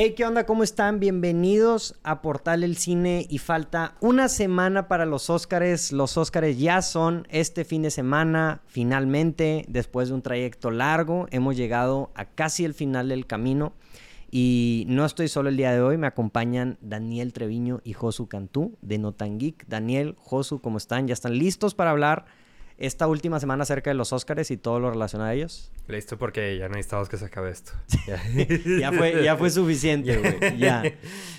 Hey, ¿qué onda? ¿Cómo están? Bienvenidos a Portal El Cine y falta una semana para los Óscares. Los Óscares ya son este fin de semana, finalmente, después de un trayecto largo, hemos llegado a casi el final del camino. Y no estoy solo el día de hoy, me acompañan Daniel Treviño y Josu Cantú de Notan Geek. Daniel, Josu, ¿cómo están? ¿Ya están listos para hablar esta última semana acerca de los Óscares y todo lo relacionado a ellos? Listo, porque ya necesitamos que se acabe esto. ya, fue, ya fue suficiente, güey. Ya.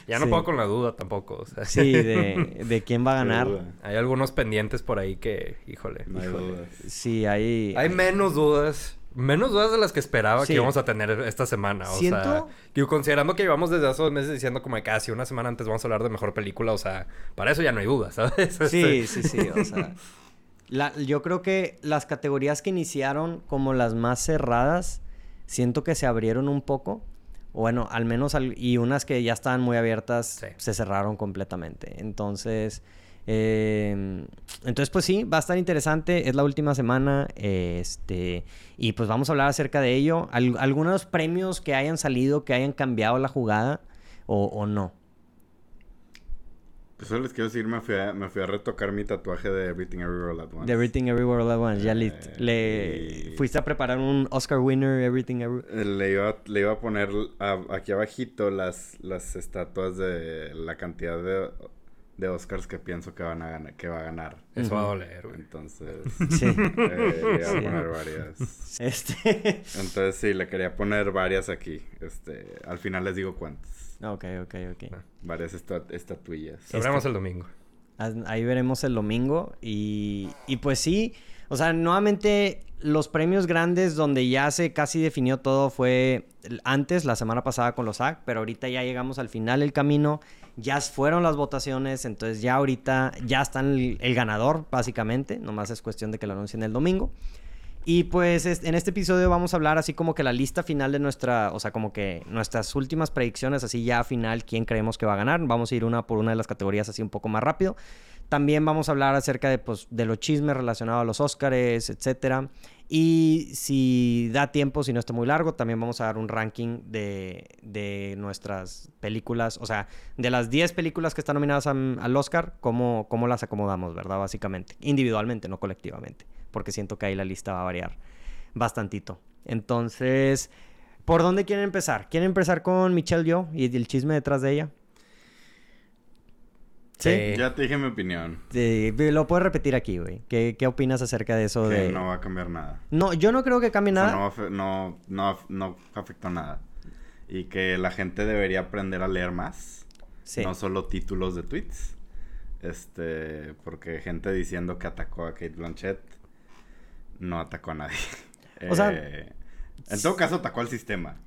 ya no puedo con la duda tampoco. Sí, de, de, quién va a ganar. Hay algunos pendientes por ahí que, híjole. No hay dudas. Sí, hay... Hay menos dudas. Menos dudas de las que esperaba que íbamos a tener esta semana. O ¿Siento? sea, considerando que llevamos desde hace dos meses diciendo como casi una semana antes vamos a hablar de mejor película, o sea, para eso ya no hay dudas, ¿sabes? Sí, sí, sí, o sea... yo creo que las categorías que iniciaron como las más cerradas, siento que se abrieron un poco. Bueno, al menos, y unas que ya estaban muy abiertas se cerraron completamente. Entonces, em, entonces, pues sí, va a estar interesante. Es la última semana. este, y pues vamos a hablar acerca de ello. algunos premios que hayan salido, que hayan cambiado la jugada o no. Pues solo les quiero decir, me fui, a, me fui a retocar mi tatuaje de Everything Everywhere All At Once. De Everything Everywhere All At Once, ya. Eh, le fuiste a preparar un Oscar winner Everything Everywhere. Eh, le iba, le iba a poner aquí abajito las, las estatuas de la cantidad de, de Oscars que pienso que van a ganar, que va a ganar. Eso va a doler, güey. Entonces, sí. Eh, le iba a poner varias. Este. Entonces sí, le quería poner varias aquí. Este, al final les digo cuántas. Ok, ok, ok. Ah. varias estatuillas. Sabremos el domingo. Ahí veremos el domingo. Y, y pues sí, o sea, nuevamente los premios grandes donde ya se casi definió todo fue antes, la semana pasada con los SAG, pero ahorita ya llegamos al final del camino. Ya fueron las votaciones, entonces ya ahorita ya están el, el ganador, básicamente. Nomás es cuestión de que lo anuncien el domingo. Y pues en este episodio vamos a hablar así como que la lista final de nuestra, o sea, como que nuestras últimas predicciones, así ya final, quién creemos que va a ganar. Vamos a ir una por una de las categorías así un poco más rápido. También vamos a hablar acerca de, pues, de los chismes relacionados a los Oscars, etcétera. Y si da tiempo, si no está muy largo, también vamos a dar un ranking de, de nuestras películas, o sea, de las 10 películas que están nominadas al Oscar, cómo, cómo las acomodamos, ¿verdad? Básicamente, individualmente, no colectivamente porque siento que ahí la lista va a variar bastantito. Entonces, ¿por dónde quieren empezar? ¿Quieren empezar con Michelle Yo y el chisme detrás de ella? ¿Sí? Ya te dije mi opinión. Sí, lo puedes repetir aquí, güey. ¿Qué, ¿Qué, opinas acerca de eso? Que de... no va a cambiar nada. No, yo no creo que cambie nada. no, no, no, no afectó nada. Y que la gente debería aprender a leer más. Sí. No solo títulos de tweets. Este, porque gente diciendo que atacó a Kate Blanchett no atacó a nadie. O sea, eh, en todo caso atacó al sistema.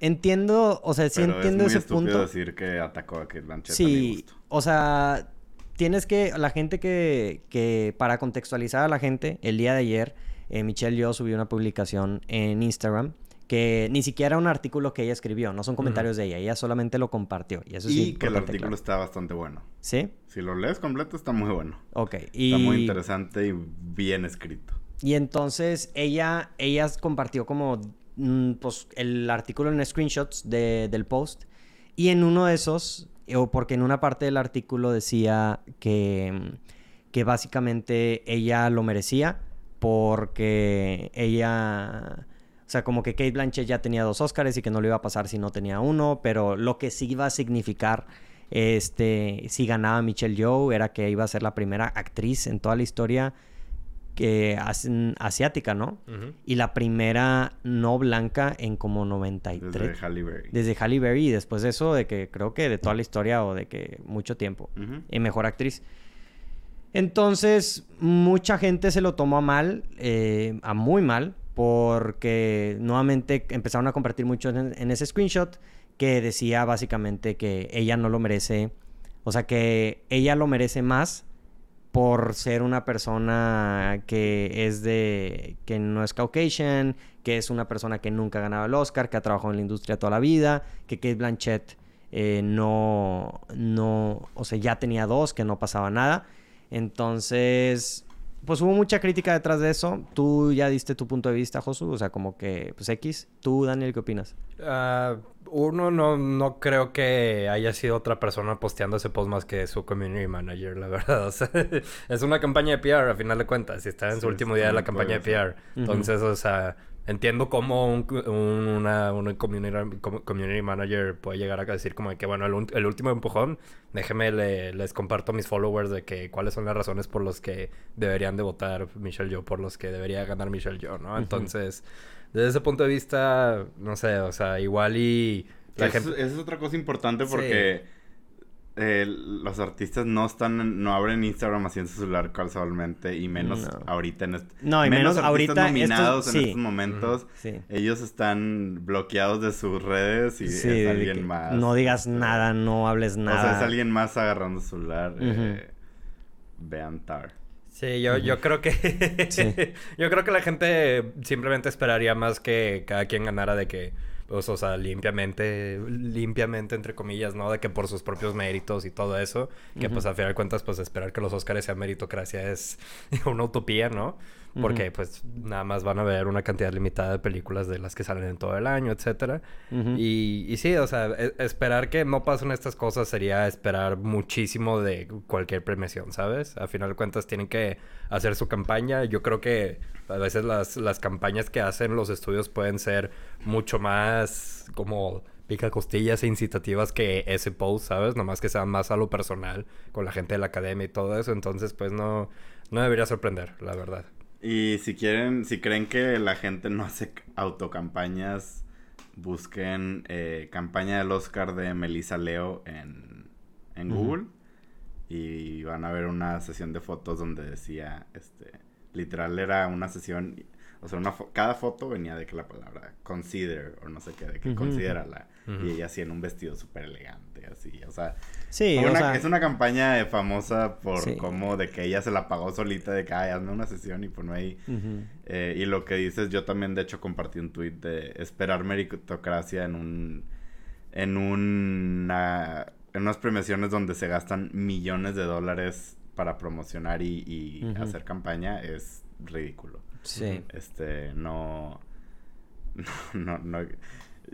Entiendo, o sea, sí entiendo es muy ese punto. decir que atacó a Blanchett. Sí, o sea, tienes que, la gente que, que, para contextualizar a la gente, el día de ayer, eh, Michelle yo subió una publicación en Instagram que ni siquiera un artículo que ella escribió, no son comentarios de ella, ella solamente lo compartió. Y, eso y que el artículo está bastante bueno. ¿Sí? Si lo lees completo está muy bueno. Ok. Y... Está muy interesante y bien escrito. Y entonces ella, ella compartió como mm, pues, el artículo en screenshots de, del post. Y en uno de esos, o porque en una parte del artículo decía que, que básicamente ella lo merecía porque ella... O sea, como que Kate Blanchett ya tenía dos Oscars y que no le iba a pasar si no tenía uno, pero lo que sí iba a significar este, si ganaba Michelle Yeoh era que iba a ser la primera actriz en toda la historia que hacen asiática, ¿no? Y la primera no blanca en como 93. Desde Halle Berry. Desde Halle Berry y después de eso, de que creo que de toda la historia o de que mucho tiempo. Y mejor actriz. Entonces, mucha gente se lo tomó a mal, eh, a muy mal, porque nuevamente empezaron a compartir mucho en ese screenshot que decía básicamente que ella no lo merece, o sea, que ella lo merece más por ser una persona que es de que no es Caucasian, que es una persona que nunca ha ganado el Oscar, que ha trabajado en la industria toda la vida, que Kate Blanchett eh, no, no, o sea, ya tenía dos, que no pasaba nada. Entonces, pues hubo mucha crítica detrás de eso. Tú ya diste tu punto de vista, Josu. O sea, como que, pues X. Tú, Daniel, ¿qué opinas? Uh, uno, no, no creo que haya sido otra persona posteando ese post más que su community manager, la verdad. O sea, es una campaña de PR, a final de cuentas. Y está en su último día de la campaña de PR. Entonces, o sea entiendo cómo un, una, community, manager puede llegar a decir como que, bueno, el, último empujón, déjeme, les comparto a mis followers de que cuáles son las razones por las que deberían de votar Michelle Yo, por los que debería ganar Michelle Yo, ¿no? Entonces, desde ese punto de vista, no sé, o sea, igual y... La Esa es otra cosa importante porque eh, los artistas no están, no abren Instagram así en su celular casualmente y menos ahorita en este, no y menos, ahorita nominados en estos momentos. Ellos están bloqueados de sus redes y es alguien más no digas nada no hables nada o sea es alguien más agarrando su celular eh, vean Tar. Sí, yo, yo creo que yo creo que la gente simplemente esperaría más que cada quien ganara de que pues, o sea, limpiamente, limpiamente, entre comillas, ¿no? De que por sus propios méritos y todo eso, que pues a final de cuentas, pues esperar que los Oscars sean meritocracia es una utopía, ¿no? Porque pues nada más van a ver una cantidad limitada de películas de las que salen en todo el año, etcétera. y, y, sí, o sea, e, esperar que no pasen estas cosas sería esperar muchísimo de cualquier premiación, ¿sabes? A final de cuentas tienen que hacer su campaña. Yo creo que a veces las, las campañas que hacen los estudios pueden ser mucho más como pica costillas e incitativas que ese post, ¿sabes? Nomás que sean más a lo personal con la gente de la academia y todo eso. Entonces, pues no, no debería sorprender, la verdad. Y si quieren, si creen que la gente no hace autocampañas, busquen eh, campaña del Oscar de Melissa Leo en, en Google. Y van a ver una sesión de fotos donde decía, este, literal era una sesión o sea, una cada foto venía de que la palabra consider o no sé qué, de que considerala. Y ella así en un vestido súper elegante, así. O sea, sí, es una campaña famosa por cómo de que ella se la pagó solita, de que, ay, hazme una sesión y pues no hay. Eh, y lo que dices, yo también de hecho compartí un tweet de esperar meritocracia en un. En una. En unas premiaciones donde se gastan millones de dólares para promocionar y, hacer campaña es ridículo. Sí. Este, no, no, no,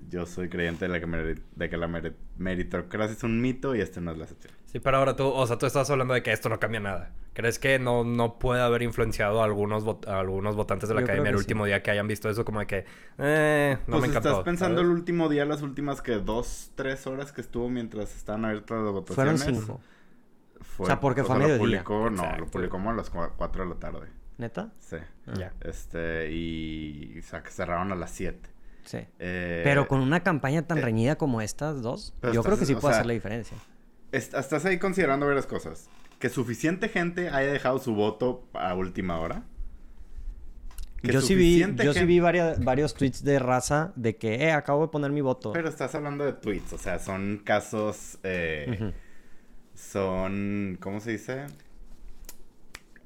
yo soy creyente de, que, de que la meritocracia es un mito y este no es la excepción. Sí, pero ahora tú, o sea, tú estás hablando de que esto no cambia nada. ¿Crees que no, no puede haber influenciado a algunos, algunos votantes de la academia el último día que hayan visto eso como de que, eh, no pues me encantó? ¿Estás pensando el último día, las últimas que dos, tres horas que estuvo mientras estaban abiertas las votaciones? Fueron cinco. o sea, porque fue a mediodía. Publicó, no, lo publicó como a las cuatro de la tarde. ¿Neta? Sí. Ya. Este, y, o sea, que cerraron a las 7. Sí. Eh, Pero con una campaña tan eh, reñida como estas dos, yo creo que sí puede hacer la diferencia. estás ahí considerando varias cosas. Que suficiente gente haya dejado su voto a última hora. yo sí vi, yo sí vi varios tweets de raza de que, eh, acabo de poner mi voto. Pero estás hablando de tweets, o sea, son casos, eh, son, ¿cómo se dice?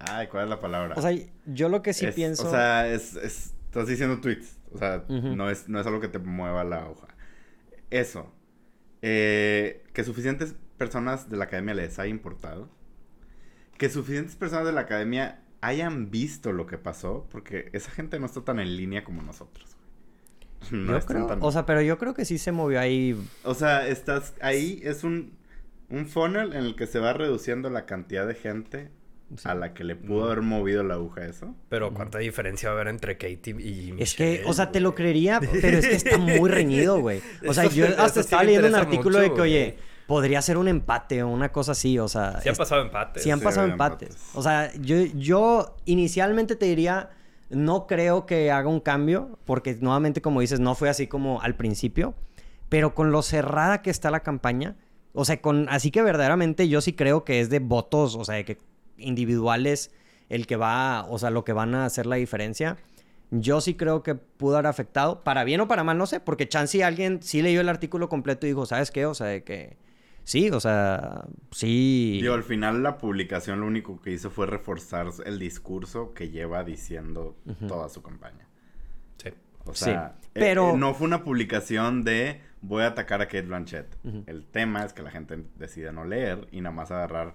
Ay, ¿cuál es la palabra? O sea, yo lo que sí pienso. O sea, es, estás diciendo tweets. O sea, no, es, no es algo que te mueva la hoja. Eso. Eh, que suficientes personas de la academia les haya importado. Que suficientes personas de la academia hayan visto lo que pasó. Porque esa gente no está tan en línea como nosotros. No yo creo, O sea, pero yo creo que sí se movió ahí. O sea, estás ahí, es un, un funnel en el que se va reduciendo la cantidad de gente a la que le pudo haber movido la aguja eso. Pero cuánta diferencia va a haber entre Katie y Es que, o sea, te lo creería, pero es que está muy reñido, güey. O sea, yo hasta estaba leyendo un artículo de que, oye, podría ser un empate o una cosa así, o sea... Sí han pasado empates. Sí han pasado empates. O sea, yo, yo inicialmente te diría, no creo que haga un cambio, porque nuevamente, como dices, no fue así como al principio, pero con lo cerrada que está la campaña... O sea, con, así que verdaderamente yo sí creo que es de votos, o sea, de que individuales el que va, o sea, lo que van a hacer la diferencia. Yo sí creo que pudo haber afectado, para bien o para mal, no sé, porque chance alguien sí leyó el artículo completo y dijo, ¿sabes qué? O sea, de que sí, o sea, sí. Digo, al final la publicación lo único que hizo fue reforzar el discurso que lleva diciendo toda su campaña. Sí. O sea, eh, pero... Eh, no fue una publicación de voy a atacar a Kate Blanchett. El tema es que la gente decide no leer y nada más agarrar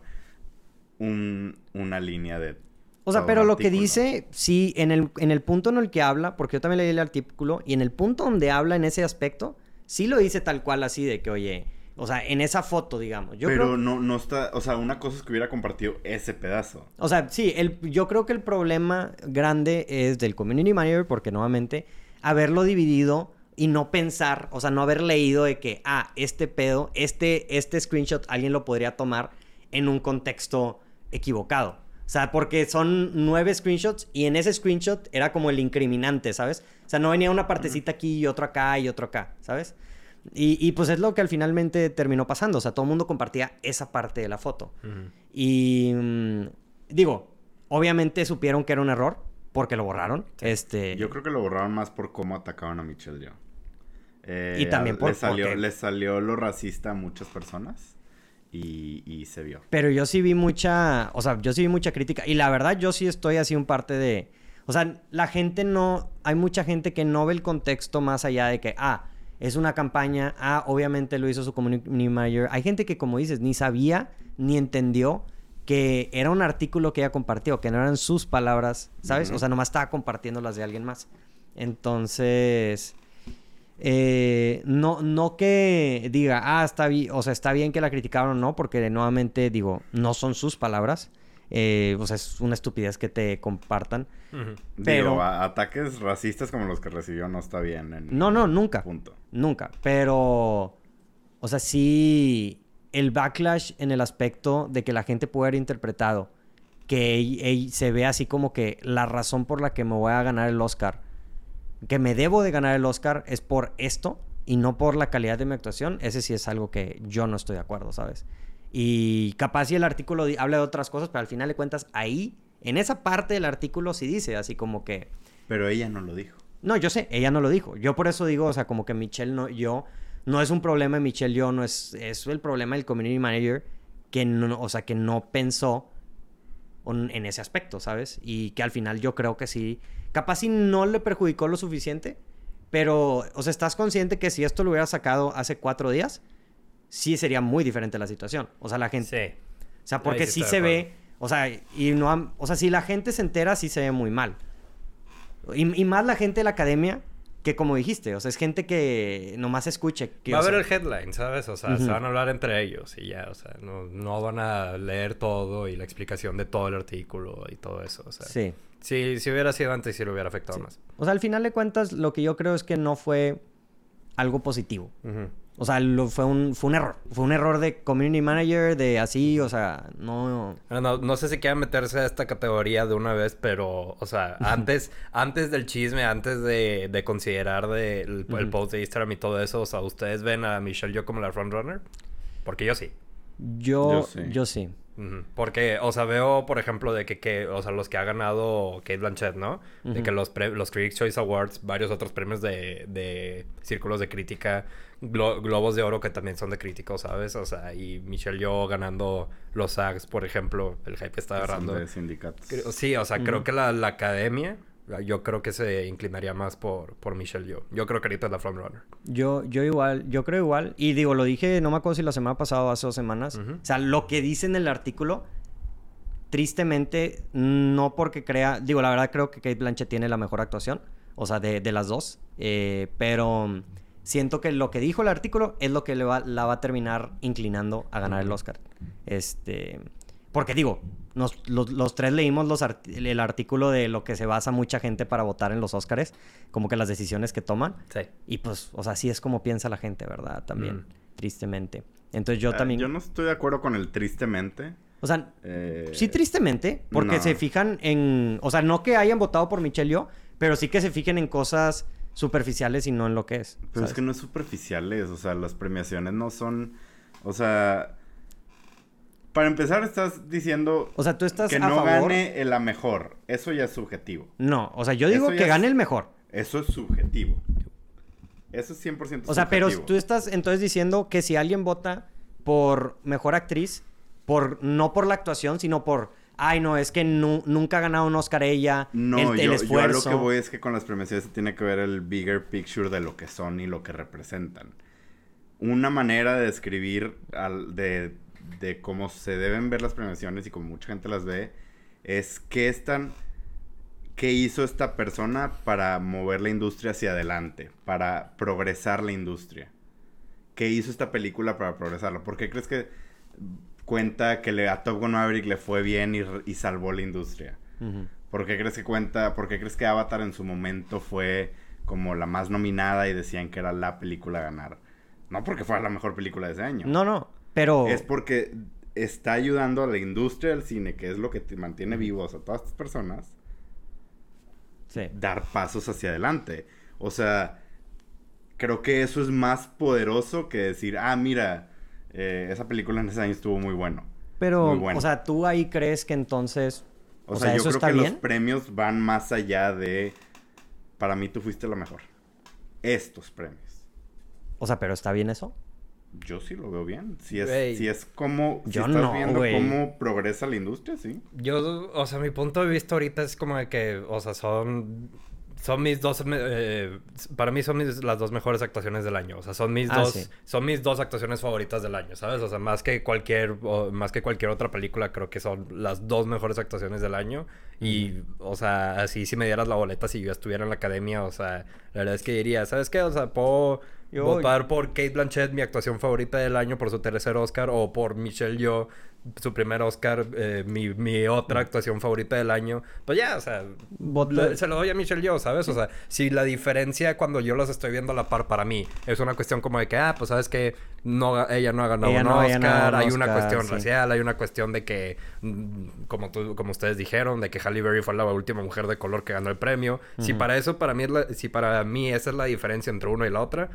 un, una línea de O sea, pero lo que dice, sí, en el, en el punto en el que habla, porque yo también leí el artículo, y en el punto donde habla en ese aspecto, sí lo dice tal cual así de que, oye, o sea, en esa foto, digamos. Yo pero no, no está, o sea, una cosa es que hubiera compartido ese pedazo. O sea, sí, el, yo creo que el problema grande es del community manager, porque nuevamente, haberlo dividido y no pensar, o sea, no haber leído de que, ah, este pedo, este, este screenshot alguien lo podría tomar en un contexto equivocado. O sea, porque son nueve screenshots y en ese screenshot era como el incriminante, ¿sabes? O sea, no venía una partecita aquí y otro acá y otro acá, ¿sabes? Y, pues es lo que al finalmente terminó pasando. O sea, todo el mundo compartía esa parte de la foto. Y mm, digo, obviamente supieron que era un error porque lo borraron. Este... Yo creo que lo borraron más por cómo atacaban a Michelle yo. y también por... Le salió, le salió lo racista a muchas personas y, se vio. Pero yo sí vi mucha, o sea, yo sí vi mucha crítica y la verdad yo sí estoy así un parte de, o sea, la gente no, hay mucha gente que no ve el contexto más allá de que, ah, es una campaña, ah, obviamente lo hizo su community manager. Hay gente que, como dices, ni sabía ni entendió que era un artículo que ella compartió, que no eran sus palabras, ¿sabes? O sea, nomás estaba compartiendo las de alguien más. Entonces, eh, no, no que diga, ah, está bien, o sea, está bien que la criticaron o no, porque nuevamente digo, no son sus palabras. Eh, o sea, es una estupidez que te compartan. Pero ataques racistas como los que recibió no está bien. no, no, nunca. Punto. Nunca. Pero, o sea, sí, el backlash en el aspecto de que la gente puede haber interpretado que se ve así como que la razón por la que me voy a ganar el Oscar que me debo de ganar el Oscar es por esto y no por la calidad de mi actuación, ese sí es algo que yo no estoy de acuerdo, ¿sabes? Y capaz si el artículo habla de otras cosas, pero al final de cuentas ahí, en esa parte del artículo sí dice, así como que... Pero ella no lo dijo. No, yo sé, ella no lo dijo. Yo por eso digo, o sea, como que Michelle no, yo, no es un problema de Michelle, yo, no es, es el problema del community manager que no, o sea, que no pensó en ese aspecto, ¿sabes? Y que al final yo creo que sí, capaz si no le perjudicó lo suficiente, pero, o sea, estás consciente que si esto lo hubiera sacado hace cuatro días, sí sería muy diferente la situación. O sea, la gente... Sí. O sea, porque sí, se ve, o sea, y no, o sea, si la gente se entera, sí se ve muy mal. y más la gente de la academia, que como dijiste, o sea, es gente que nomás escuche. Que, Va a ver el headline, ¿sabes? O sea, se van a hablar entre ellos y ya, o sea, no, no, van a leer todo y la explicación de todo el artículo y todo eso, o sea. Sí. Si, si hubiera sido antes, sí lo hubiera afectado más. O sea, al final de cuentas, lo que yo creo es que no fue algo positivo. O sea, lo, fue, un, fue un error. Fue un error de community manager, de así, o sea, no... No, no sé si quieran meterse a esta categoría de una vez, pero, o sea, antes, antes del chisme, antes de, de considerar de, el, post de Instagram y todo eso, o sea, ¿ustedes ven a Michelle yo como la frontrunner? Porque yo sí. Yo, yo sí. Porque, o sea, veo, por ejemplo, de que, que, o sea, los que ha ganado Kate Blanchett, ¿no? De que los, los Critics Choice Awards, varios otros premios de, de círculos de crítica, globos de oro que también son de críticos, ¿sabes? O sea, y Michelle Yo ganando los SAGs, por ejemplo, el hype está agarrando. de sindicatos. Sí, o sea, creo que la, la academia yo creo que se inclinaría más por, por Michelle Yo. Yo creo que ahorita es la frontrunner. Yo, yo igual, yo creo igual. Y digo, lo dije, no me acuerdo si la semana pasada o hace dos semanas. O sea, lo que dice en el artículo, tristemente, no porque crea... Digo, la verdad creo que Kate Blanchett tiene la mejor actuación. O sea, de, de las dos. Eh, pero siento que lo que dijo el artículo es lo que le va, la va a terminar inclinando a ganar el Oscar. Este... Porque digo, los, tres leímos los el artículo de lo que se basa mucha gente para votar en los Oscars, como que las decisiones que toman. Sí. Y pues, o sea, así es como piensa la gente, ¿verdad? También, mm. tristemente. Entonces yo eh, también... Yo no estoy de acuerdo con el tristemente. O sea, eh, sí tristemente, porque se fijan en... O sea, no que hayan votado por Michelle Yo, pero sí que se fijen en cosas superficiales y no en lo que es. Pero es que no es superficiales, o sea, las premiaciones no son... O sea, para empezar, estás diciendo o sea, tú estás que no gane la mejor. Eso ya es subjetivo. No, o sea, yo digo que gane el mejor. Eso es subjetivo. Eso es 100% subjetivo. O sea, pero tú estás entonces diciendo que si alguien vota por mejor actriz, por no por la actuación, sino por ay, no, es que nunca ha ganado un Oscar ella. No, el, yo, esfuerzo. yo lo que voy es que con las premiaciones se tiene que ver el bigger picture de lo que son y lo que representan. Una manera de describir al, de de cómo se deben ver las premiaciones y como mucha gente las ve, es qué están... ¿Qué hizo esta persona para mover la industria hacia adelante? Para progresar la industria. ¿Qué hizo esta película para progresarla? ¿Por qué crees que cuenta que le, a Top Gun Maverick le fue bien y, salvó la industria? ¿Por qué crees que cuenta, por qué crees que Avatar en su momento fue como la más nominada y decían que era la película a ganar? No porque fuera la mejor película de ese año. No, no, pero... Es porque está ayudando a la industria del cine, que es lo que te mantiene vivos a todas estas personas, sí. dar pasos hacia adelante. O sea, creo que eso es más poderoso que decir, ah, mira, eh, esa película en ese año estuvo muy bueno. Pero, o sea, ¿tú ahí crees que entonces... O, sea, yo creo que los premios van más allá de... Para mí tú fuiste la mejor. Estos premios. O sea, ¿pero está bien eso? Yo sí lo veo bien. Si es, si es como. Si estás viendo cómo progresa la industria, sí. Yo, o sea, mi punto de vista ahorita es como de que, o sea, son son mis dos eh, para mí son mis, las dos mejores actuaciones del año o sea son mis ah, dos son mis dos actuaciones favoritas del año sabes o sea más que cualquier más que cualquier otra película creo que son las dos mejores actuaciones del año y o sea así si me dieras la boleta si yo estuviera en la academia o sea la verdad es que diría sabes qué o sea puedo votar por Kate Blanchett mi actuación favorita del año por su tercer Oscar o por Michelle Yeoh su primer Oscar, eh, mi, mi, otra actuación favorita del año, pues ya, o sea, se lo doy a Michelle yo, ¿sabes? O sea, si la diferencia cuando yo los estoy viendo a la par para mí es una cuestión como de que, ah, pues sabes que no, ella no ha ganado un Oscar, hay una cuestión racial, hay una cuestión de que, mm, como, tú, como ustedes dijeron, de que Halle Berry fue la última mujer de color que ganó el premio. Si para eso, para mí, si para mí esa es la diferencia entre uno y la otra,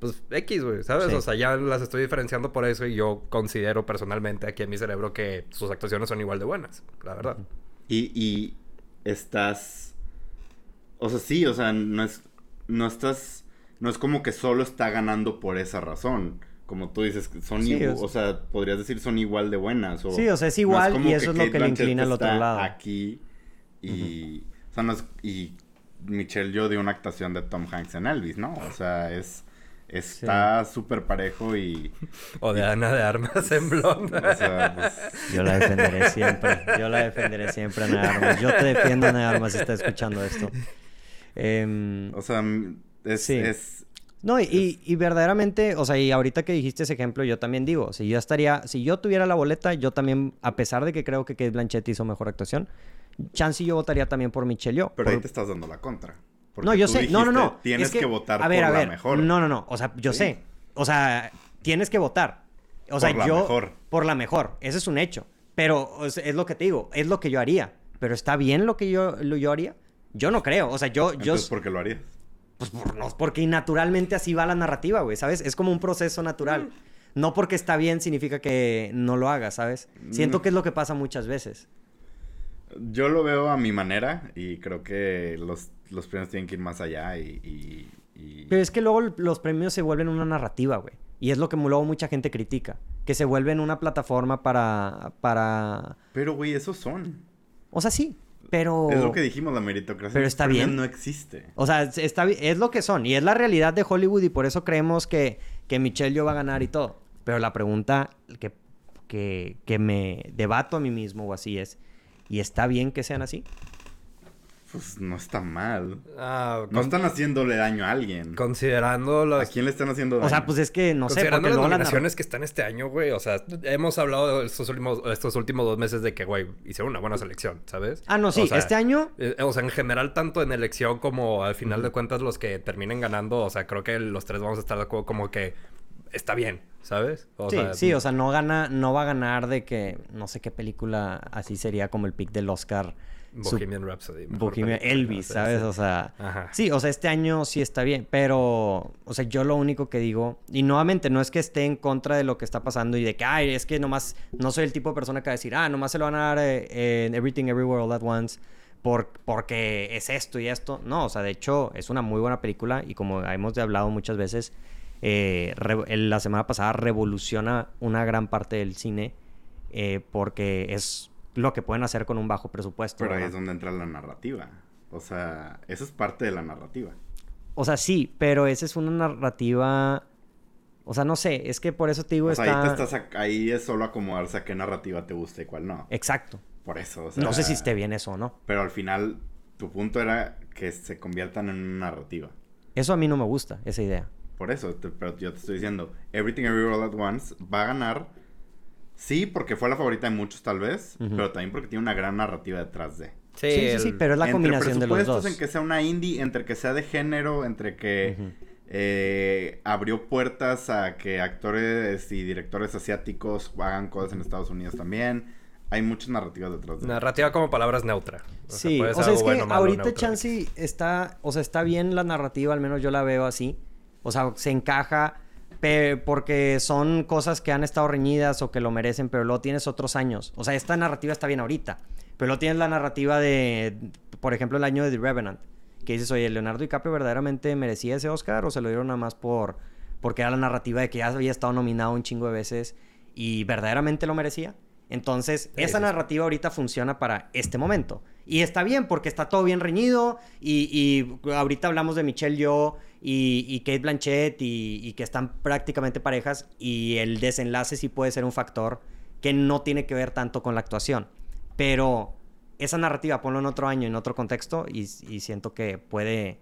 pues X, güey, ¿sabes? O sea, ya las estoy diferenciando por eso y yo considero personalmente aquí en mi cerebro que sus actuaciones son igual de buenas, la verdad. Y, y estás... O sea, sí, o sea, no es... No estás... No es como que solo está ganando por esa razón. Como tú dices, son igual, o sea, podrías decir son igual de buenas. O, sí, o sea, es igual y eso es lo que le inclina al otro lado. Aquí y... O sea, no es... Y Michelle yo de una actuación de Tom Hanks en Elvis, ¿no? O sea, es Está súper parejo y... O de Ana de Armas en blonda. Pues, Yo la defenderé siempre. Yo la defenderé siempre, Ana de Armas. Yo te defiendo, Ana de Armas, si estás escuchando esto. Em, o sea, es... No, y, y, verdaderamente, o sea, y ahorita que dijiste ese ejemplo, yo también digo, si yo estaría, si yo tuviera la boleta, yo también, a pesar de que creo que Kate Blanchett hizo mejor actuación, chance yo votaría también por Michelle Yo. Pero ahí te estás dando la contra no, yo sé. no, no, no. Tienes que, votar por la mejor. No, no, no. O sea, yo sé. O sea, tienes que votar. O sea, por la mejor. Por la mejor. Ese es un hecho. Pero es lo que te digo. Es lo que yo haría. Pero ¿está bien lo que yo, lo, yo haría? Yo no creo. O sea, yo... Entonces, ¿por qué lo harías? Pues por, no, porque naturalmente así va la narrativa, güey, ¿sabes? Es como un proceso natural. Mm. No porque está bien significa que no lo hagas, ¿sabes? Siento mm. que es lo que pasa muchas veces. Yo lo veo a mi manera y creo que los los premios tienen que ir más allá y, Pero es que luego los premios se vuelven una narrativa, güey. Y es lo que luego mucha gente critica. Que se vuelven una plataforma para... para... Pero, güey, esos son. O sea, sí. Pero... Es lo que dijimos, la meritocracia. Pero está bien. No existe. O sea, está, es lo que son. Y es la realidad de Hollywood y por eso creemos que, que Michelle yo va a ganar y todo. Pero la pregunta que, que, que me debato a mí mismo o así es... ¿Y está bien que sean así? Pues no está mal. Ah, no están haciéndole daño a alguien. Considerando las... ¿A quién le están haciendo daño? O sea, pues es que no sé. Considerando las nominaciones que están este año, güey. O sea, hemos hablado estos últimos, estos últimos dos meses de que, güey, hicieron una buena selección, ¿sabes? Ah, no, sí. este año... Eh, o sea, en general, tanto en elección como al final de cuentas los que terminen ganando. O sea, creo que los tres vamos a estar de acuerdo como que está bien, ¿sabes? sí, sí. O sea, no gana... No va a ganar de que... No sé qué película así sería como el pick del Oscar Bohemian Rhapsody. Bohemian Elvis, ¿sabes? O sea, sí, o sea, este año sí está bien, pero, o sea, yo lo único que digo, y nuevamente no es que esté en contra de lo que está pasando y de que, ay, es que nomás, no soy el tipo de persona que va a decir, ah, nomás se lo van a dar eh, en Everything Everywhere All At Once. Por, porque es esto y esto. No, o sea, de hecho, es una muy buena película y como hemos hablado muchas veces, eh, la semana pasada revoluciona una gran parte del cine eh, porque es lo que pueden hacer con un bajo presupuesto. Pero ahí es donde entra la narrativa. O sea, eso es parte de la narrativa. O sea, sí, pero esa es una narrativa. O sea, no sé, es que por eso te digo. O sea, ahí, te estás ahí es solo acomodarse a qué narrativa te gusta y cuál no. Exacto. por eso. no sé si esté bien eso o no. Pero al final, tu punto era que se conviertan en una narrativa. Eso a mí no me gusta, esa idea. Por eso, pero yo te estoy diciendo, Everything Everywhere All At Once va a ganar, sí, porque fue la favorita de muchos tal vez, pero también porque tiene una gran narrativa detrás de. Sí, sí, sí, pero es la combinación de los dos. en que sea una indie, entre que sea de género, entre que eh, abrió puertas a que actores y directores asiáticos hagan cosas en Estados Unidos también. Hay muchas narrativas detrás de Narrativa como palabras neutra. sí, o sea, es que ahorita Chansey está, o sea, está bien la narrativa, al menos yo la veo así. O sea, se encaja porque son cosas que han estado reñidas o que lo merecen, pero luego tienes otros años. O sea, esta narrativa está bien ahorita, pero luego tienes la narrativa de, por ejemplo, el año de The Revenant que dices, oye, Leonardo DiCaprio verdaderamente merecía ese Oscar o se lo dieron nada más por porque era la narrativa de que ya había estado nominado un chingo de veces y verdaderamente lo merecía. Entonces, esa narrativa ahorita funciona para este momento. Y está bien, porque está todo bien reñido. Y, ahorita hablamos de Michelle Yeoh y, y Kate Blanchett y, y, que están prácticamente parejas. Y el desenlace sí puede ser un factor que no tiene que ver tanto con la actuación. Pero esa narrativa ponlo en otro año, en otro contexto, y, siento que puede,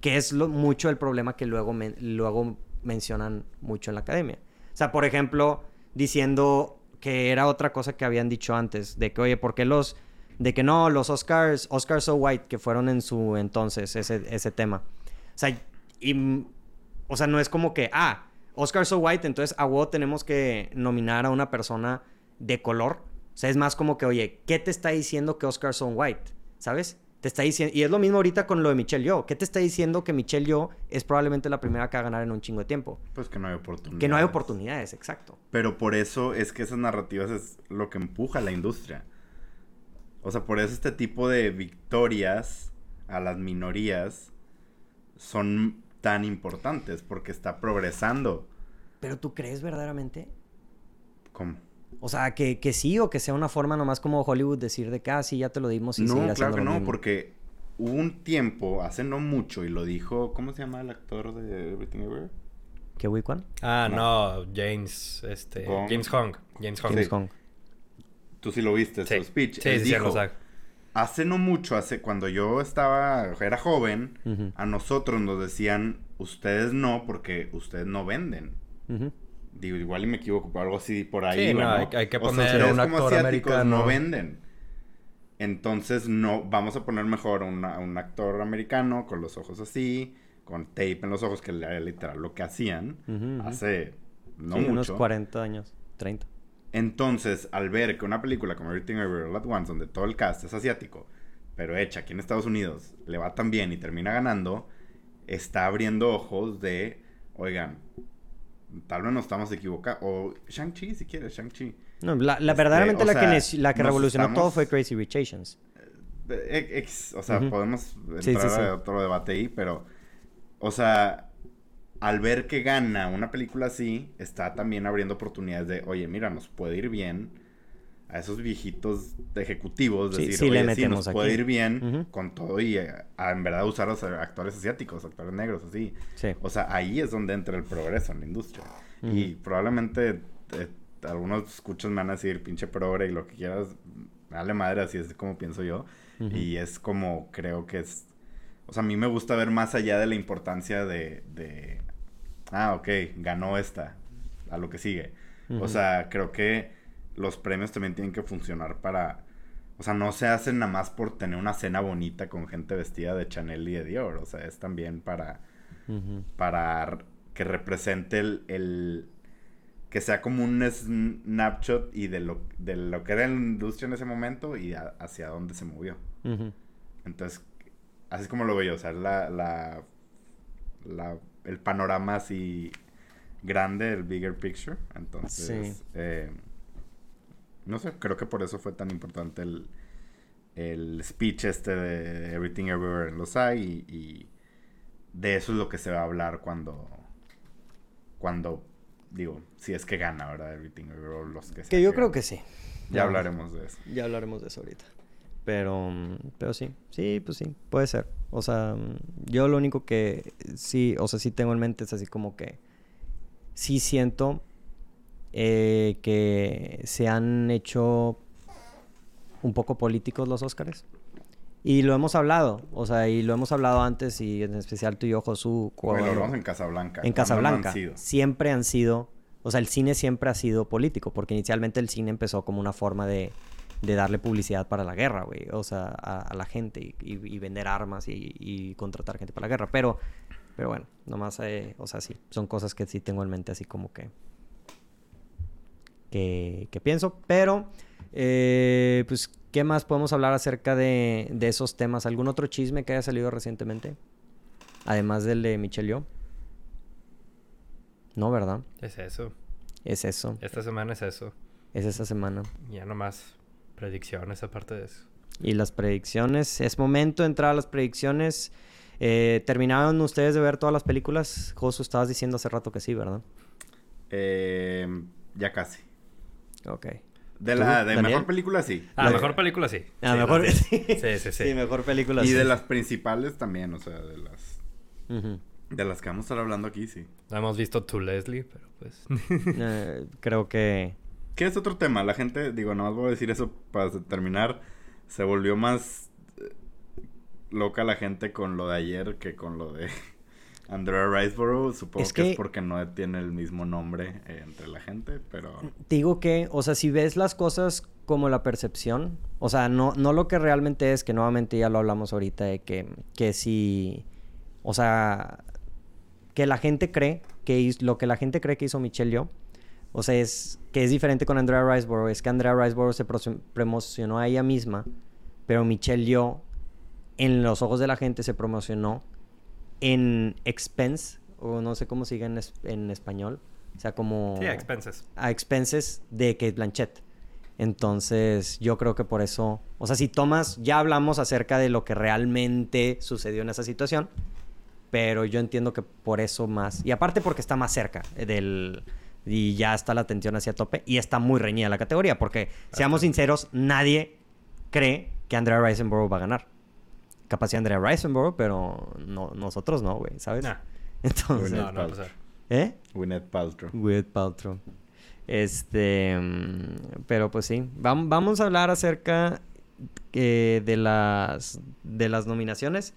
que es lo, mucho el problema que luego, luego mencionan mucho en la academia. O sea, por ejemplo, diciendo que era otra cosa que habían dicho antes, de que, oye, ¿por qué los, de que no, los Oscars, Oscars So White, que fueron en su entonces ese, ese tema. O sea, y, o sea, no es como que, ah, Oscars So White, entonces a huevo tenemos que nominar a una persona de color o sea, es más como que, oye, ¿qué te está diciendo que Oscar son white? ¿Sabes? Te está diciendo, y es lo mismo ahorita con lo de Michelle Yo. ¿Qué te está diciendo que Michelle Yo es probablemente la primera que va a ganar en un chingo de tiempo? Pues que no hay oportunidades. Que no hay oportunidades, exacto. Pero por eso es que esas narrativas es lo que empuja a la industria. O sea, por eso este tipo de victorias a las minorías son tan importantes, porque está progresando. ¿Pero tú crees verdaderamente? ¿Cómo? O sea, que, que sí o que sea una forma nomás como Hollywood decir de que, ah, sí, ya te lo dimos y No, claro que no, porque hubo un tiempo, hace no mucho, y lo dijo, ¿cómo se llama el actor de Everything Everywhere? ¿Qué Juan? Ah, no, James, este, James Hong. James Hong. James Hong. Tú sí lo viste, su speech. Sí, sí, dijo, hace no mucho, hace cuando yo estaba, era joven, a nosotros nos decían, ustedes no, porque ustedes no venden. Digo, igual y me equivoco, pero algo así por ahí. Sí, no, hay, que poner un actor americano. No venden. Entonces, no, vamos a poner mejor un actor americano con los ojos así, con tape en los ojos, que era literal lo que hacían hace no mucho. unos 40 años, 30. Entonces, al ver que una película como Everything Everywhere All At Once, donde todo el cast es asiático, pero hecha aquí en Estados Unidos, le va tan bien y termina ganando, está abriendo ojos de, oigan, tal vez no estamos equivocados. O Shang-Chi, si quieres, Shang-Chi. No, la, la este, verdaderamente la, que, la que revolucionó todo fue Crazy Rich Asians. Eh, o sea, podemos entrar a otro debate ahí, pero, o sea, al ver que gana una película así, está también abriendo oportunidades de, oye, mira, nos puede ir bien a esos viejitos ejecutivos, decir, sí, le nos puede ir bien con todo y eh, en verdad usar a los actores asiáticos, actores negros, así. O sea, ahí es donde entra el progreso en la industria. Y probablemente eh, algunos escuchos me van a decir, pinche progre y lo que quieras, dale madre, así es como pienso yo. Y es como creo que es... O sea, a mí me gusta ver más allá de la importancia de... de ah, ok, ganó esta, a lo que sigue. O sea, creo que los premios también tienen que funcionar para... O sea, no se hacen nada más por tener una cena bonita con gente vestida de Chanel y de Dior. O sea, es también para... Para que represente el, que sea como un snapshot y de lo, de lo que era la industria en ese momento y hacia dónde se movió. Entonces, así es como lo veo O sea, la, la, la, el panorama así grande, el bigger picture. Entonces, eh, no sé, creo que por eso fue tan importante el, el speech este de Everything Everywhere en los hay y, de eso es lo que se va a hablar cuando cuando digo, si es que gana, ¿verdad? Everything Everywhere los que Que yo creo que sí. Ya, hablaremos de eso. Ya hablaremos de eso ahorita. Pero pero sí, sí, pues sí, puede ser. O sea, yo lo único que sí, o sea, sí tengo en mente es así como que sí siento eh, que se han hecho un poco políticos los Óscares. Y lo hemos hablado, o sea, y lo hemos hablado antes, y en especial tú y yo, Josu. Bueno, lo hablamos en Casablanca. En Casablanca. siempre han sido, o sea, el cine siempre ha sido político, porque inicialmente el cine empezó como una forma de, de darle publicidad para la guerra, güey, o sea, a, la gente, y, vender armas y, contratar gente para la guerra. Pero, pero bueno, nomás, eh, o sea, sí, son cosas que sí tengo en mente así como que, que, que pienso, pero, eh, pues ¿Qué más podemos hablar acerca de, esos temas? ¿Algún otro chisme que haya salido recientemente? Además del de Michelle Yo. No, ¿verdad? Es eso. Es eso. Esta semana es eso. Es esa semana. Ya nomás predicciones aparte de eso. Y las predicciones. Es momento de entrar a las predicciones. Eh, ¿Terminaron ustedes de ver todas las películas? Josu, estabas diciendo hace rato que sí, ¿verdad? Eh, ya casi. Ok. De la de mejor película, sí. Ah, mejor película, sí. Ah, mejor... Sí, sí, sí. sí, mejor película, y sí. Y de las principales también, o sea, de las... De las que vamos a estar hablando aquí, sí. No hemos visto To Leslie, pero pues... Eh, creo que... ¿Qué es otro tema? La gente, digo, nada más voy a decir eso para terminar. Se volvió más eh, loca la gente con lo de ayer que con lo de Andrea Riceborough, supongo que, es porque no tiene el mismo nombre eh, entre la gente, pero... Digo que, o sea, si ves las cosas como la percepción, o sea, no, no lo que realmente es, que nuevamente ya lo hablamos ahorita, de que, que si, o sea, que la gente cree que lo que la gente cree que hizo Michelle Yo, o sea, es que es diferente con Andrea Riceborough, es que Andrea Riceborough se promocionó a ella misma, pero Michelle Yo, en los ojos de la gente, se promocionó en expense, o no sé cómo sigue en, español. O sea, como... Sí, a expenses. A expenses de Kate Blanchett. Entonces, yo creo que por eso... O sea, si tomas... Ya hablamos acerca de lo que realmente sucedió en esa situación. Pero yo entiendo que por eso más... Y aparte porque está más cerca del... Y ya está la atención hacia tope. Y está muy reñida la categoría. Porque, seamos sinceros, nadie cree que Andrea Risenborough va a ganar capacidad Andrea Risenborough, pero no, nosotros no, güey, ¿sabes? Entonces, no, no, ¿Eh? Gwyneth Paltrow. Gwyneth Paltrow. Este, mm, pero pues sí, vamos, vamos a hablar acerca eh, de las de las nominaciones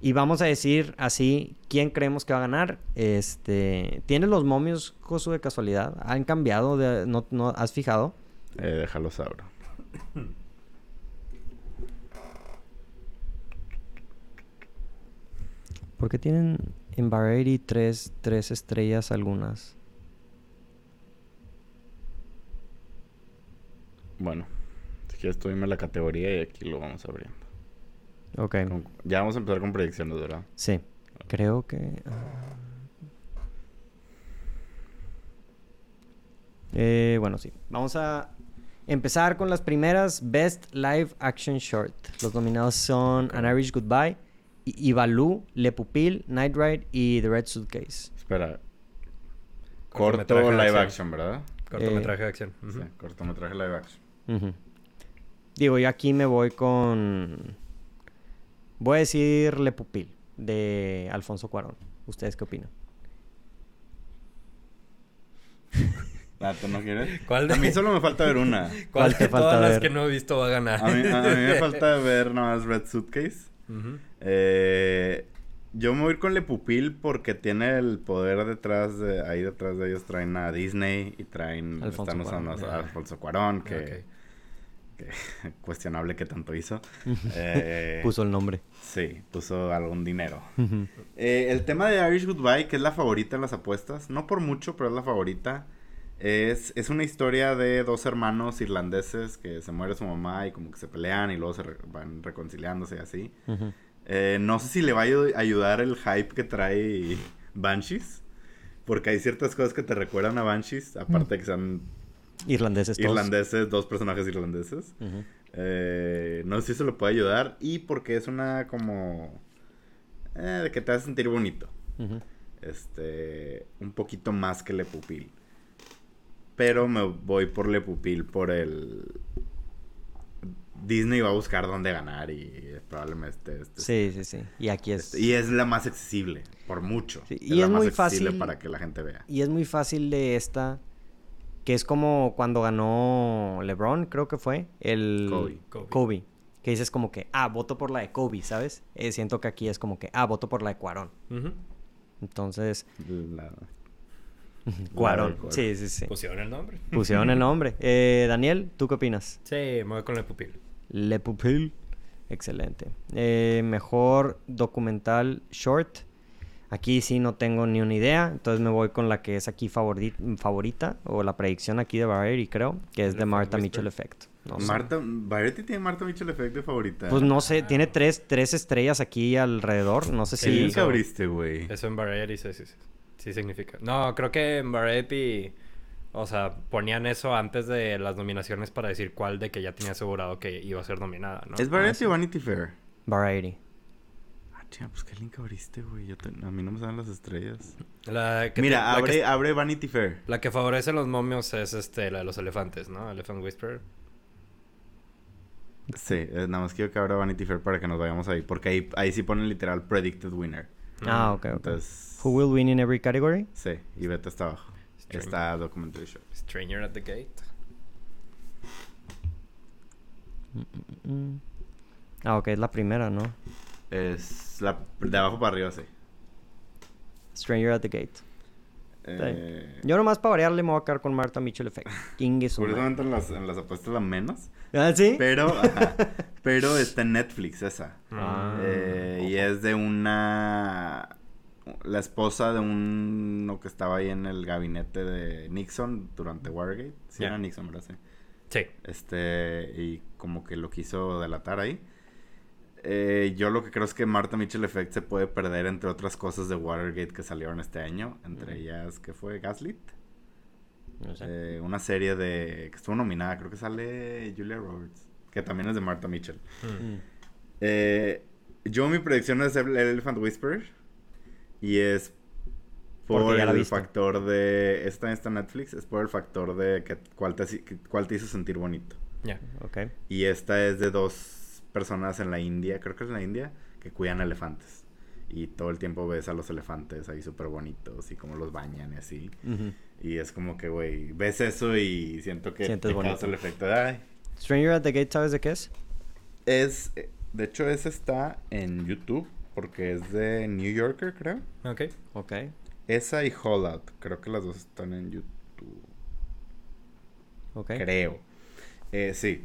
y vamos a decir así quién creemos que va a ganar. Este, ¿tienes los momios Josu de casualidad? ¿Han cambiado? De, no, no, ¿Has fijado? Eh, déjalo saber. ¿Por qué tienen en Variety tres, tres estrellas algunas? Bueno, si quieres tú dime la categoría y aquí lo vamos abriendo. Ok. ya vamos a empezar con predicciones, ¿verdad? Sí. Creo que... Ah. Eh, bueno, sí. Vamos a empezar con las primeras Best Live Action Short. Los nominados son An Irish Goodbye, Ivalu, Le Pupil, Night Ride y The Red Suitcase. Espera. Corto live action, ¿verdad? Cortometraje de acción. Sí, cortometraje live action. Digo, yo aquí me voy con. Voy a decir Le Pupil de Alfonso Cuarón. ¿Ustedes qué opinan? Ah, ¿tú no quieres? ¿Cuál A mí solo me falta ver una. ¿Cuál, te falta todas las que no he visto va a ganar? A mí, a mí me falta ver nada más Red Suitcase eh, yo me voy a ir con Le Pupil porque tiene el poder detrás de... Ahí detrás de ellos traen a Disney y traen... Alfonso están usando a Alfonso Cuarón, que... cuestionable que tanto hizo. Eh, puso el nombre. Sí, puso algún dinero. Eh, el tema de Irish Goodbye, que es la favorita en las apuestas, no por mucho, pero es la favorita. Es, es una historia de dos hermanos irlandeses que se muere su mamá y como que se pelean y luego se van reconciliándose y así. Eh, no sé si le va a ayudar el hype que trae Banshees. Porque hay ciertas cosas que te recuerdan a Banshees, aparte de que sean irlandeses. Irlandeses, dos personajes irlandeses. Eh, no sé si eso le puede ayudar. Y porque es una como... Eh, de que te hace sentir bonito. Este... Un poquito más que Le Pupil. Pero me voy por Le Pupil por el. Disney va a buscar dónde ganar y probablemente este, sí, sí, sí. Y aquí es. y es la más accesible, por mucho. y es, muy fácil para que la gente vea. Y es muy fácil de esta que es como cuando ganó LeBron, creo que fue, el Kobe. Kobe. que dices como que, ah, voto por la de Kobe, ¿sabes? Eh, siento que aquí es como que, ah, voto por la de Cuarón. Entonces, La- Cuarón. Sí, sí, sí. Pusieron el nombre. Pusieron el nombre. Eh, Daniel, ¿tú qué opinas? Sí, me voy con el pupil. Le Pupil. Excelente. Eh, mejor documental short. Aquí sí no tengo ni una idea. Entonces me voy con la que es aquí favori- favorita. O la predicción aquí de Variety, creo. Que es de Martha Whisperer. Mitchell Effect. No sé. Marta, Variety tiene Marta Mitchell Effect de favorita. Pues no sé, tiene tres, tres estrellas aquí alrededor. No sé Sí, si. nunca abriste, güey. Eso en Variety sí, sí, sí. Sí significa. No, creo que en Variety... O sea, ponían eso antes de las nominaciones para decir cuál de que ya tenía asegurado que iba a ser nominada, ¿no? ¿Es Variety o Vanity Fair? Variety. Ah, chinga, pues qué link abriste, güey. Yo te- A mí no me salen las estrellas. La que Mira, la abre, que, abre Vanity Fair. la que favorece a los momios es este, la de los elefantes, ¿no? Elephant Whisperer. Sí, eh, nada más quiero que abra Vanity Fair para que nos vayamos ahí. Porque ahí, ahí sí ponen literal Predicted Winner. Ah, ok, ok. Entonces, Who will win in every category? sí, y vete hasta abajo. Stream. Está Documentary Short. Stranger at the Gate. Mm. Ah, ok, es la primera, ¿no? Es la, de abajo para arriba, sí. Stranger at the Gate. Eh, Yo nomás para variarle me voy a quedar con Martha Mitchell Effect. King una. curiosamente en las, en las apuestas la menos. ¿Ah, sí? Pero, ajá, pero está en Netflix esa. Ah. Eh, y es de una... La esposa de uno que estaba ahí en el gabinete de Nixon durante Watergate. Sí, era Nixon, ¿verdad? Sí. Sí. Este, y como que lo quiso delatar ahí. Eh, yo lo que creo es que Martha Mitchell Effect se puede perder entre otras cosas de Watergate que salieron este año. Entre ellas, ¿qué fue? Gaslit. No sé. Eh, una serie de... que estuvo nominada, creo que sale Julia Roberts. Que también es de Martha Mitchell. Mm. Eh, yo mi predicción es el Elephant Whisperer. Y es por el factor de... Esta está en Netflix. Es por el factor de que, cuál, te, que- cuál te hizo sentir bonito. Ya. Ok. Y esta es de dos personas en la India, creo que es en la India, que cuidan elefantes. Y todo el tiempo ves a los elefantes ahí súper bonitos y cómo los bañan y así. Y es como que, güey, ves eso y siento que Sientes te bonito. causa el efecto de, ay. Stranger at the Gate, ¿sabes de qué es? Es, eh, de hecho, ese está en YouTube porque es de New Yorker, creo. Ok. Ok. Esa y Hollout, creo que las dos están en YouTube. Ok. Creo. Eh, sí.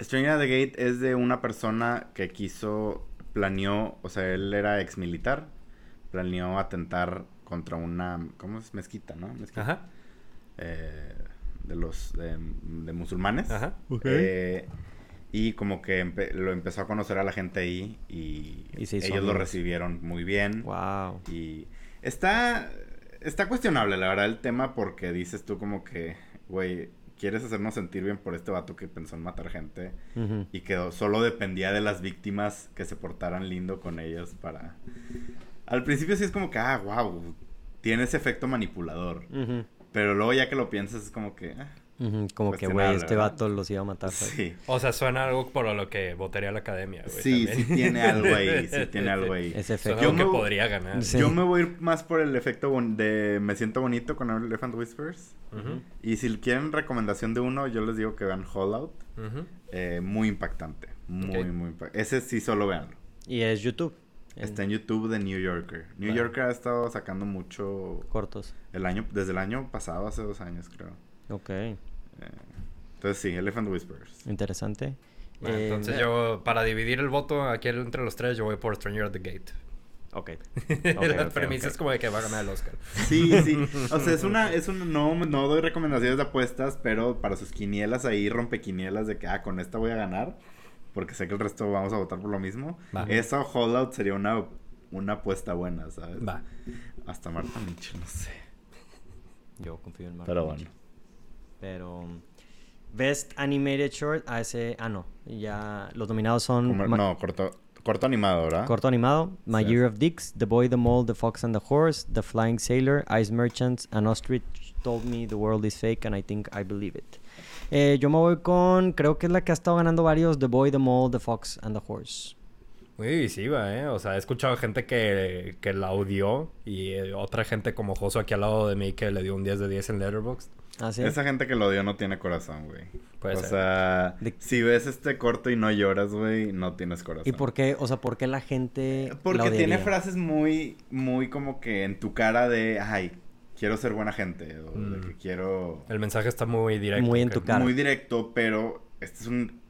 Stranger at the Gate es de una persona que quiso, planeó, o sea, él era ex militar, planeó atentar contra una, ¿cómo es? Mezquita, ¿no? Mezquita. Ajá. Eh, de los, de, de musulmanes. Ajá. Ok. Eh, y como que empe- lo empezó a conocer a la gente ahí y, Y ellos lo recibieron muy bien. Wow. Y está, está cuestionable, la verdad, el tema porque dices tú como que, güey, quieres hacernos sentir bien por este vato que pensó en matar gente y que solo dependía de las víctimas que se portaran lindo con ellos para... Al principio sí es como que, ah, wow, tiene ese efecto manipulador. Pero luego ya que lo piensas es como que... ah, Como que, güey, este ¿verdad? vato los iba a matar. ¿sabes? sí. O sea, suena algo por lo que votaría la academia, güey. Sí, también. sí tiene algo ahí, sí tiene algo ahí. Ese efecto. Yo algo que me- podría ganar. Sí. Yo me voy a ir más por el efecto de me siento bonito con Elephant Whispers. Y si quieren recomendación de uno, yo les digo que vean Hollout. Eh, muy impactante. Muy, muy impactante. Ese sí solo veanlo. Y es YouTube. Está en YouTube de New Yorker. New. Yorker ha estado sacando mucho cortos. el año, desde el año pasado, hace dos años creo. Ok. Eh, entonces sí, Elephant Whispers. Interesante. Bueno, Eh, entonces yo, para dividir el voto aquí entre los tres, yo voy por Stranger at the Gate. Ok. la ok, premisa es como de que va a ganar el Oscar. Sí, sí. O sea, es una, es un, no, no doy recomendaciones de apuestas, pero para sus quinielas ahí, rompe quinielas de que, ah, con esta voy a ganar, porque sé que el resto vamos a votar por lo mismo. Va. Esa Hollout sería una, una apuesta buena, ¿sabes? Va. Hasta Marta Mitchell, no sé. Yo confío en Marvel. Pero bueno. Pero. um, Best Animated Short. Ah, ese. Ah, no. Ya. Los nominados son. Como- no, corto, corto animado, ¿verdad? Corto animado. My Sí. Year of Dicks. The Boy, the Mole, The Fox and the Horse. The Flying Sailor. Ice Merchants. An Ostrich told me the world is fake and I think I believe it. Eh, yo me voy con. Creo que es la que ha estado ganando varios. The Boy, the Mole, The Fox and the Horse. Muy divisiva, ¿eh? O sea, he escuchado gente que, que la odió y eh, otra gente como Joso aquí al lado de mí que le dio un 10 de 10 en Letterboxd. ¿Ah, sí? Esa gente que lo odió no tiene corazón, güey. Puede o ser. sea, De- si ves este corto y no lloras, güey, no tienes corazón. ¿Y por qué? O sea, ¿por qué la gente la Porque tiene frases muy, muy como que en tu cara de, ay, quiero ser buena gente, o de Mm. que quiero... El mensaje está muy directo. Muy en que- tu cara. Muy directo, pero este es un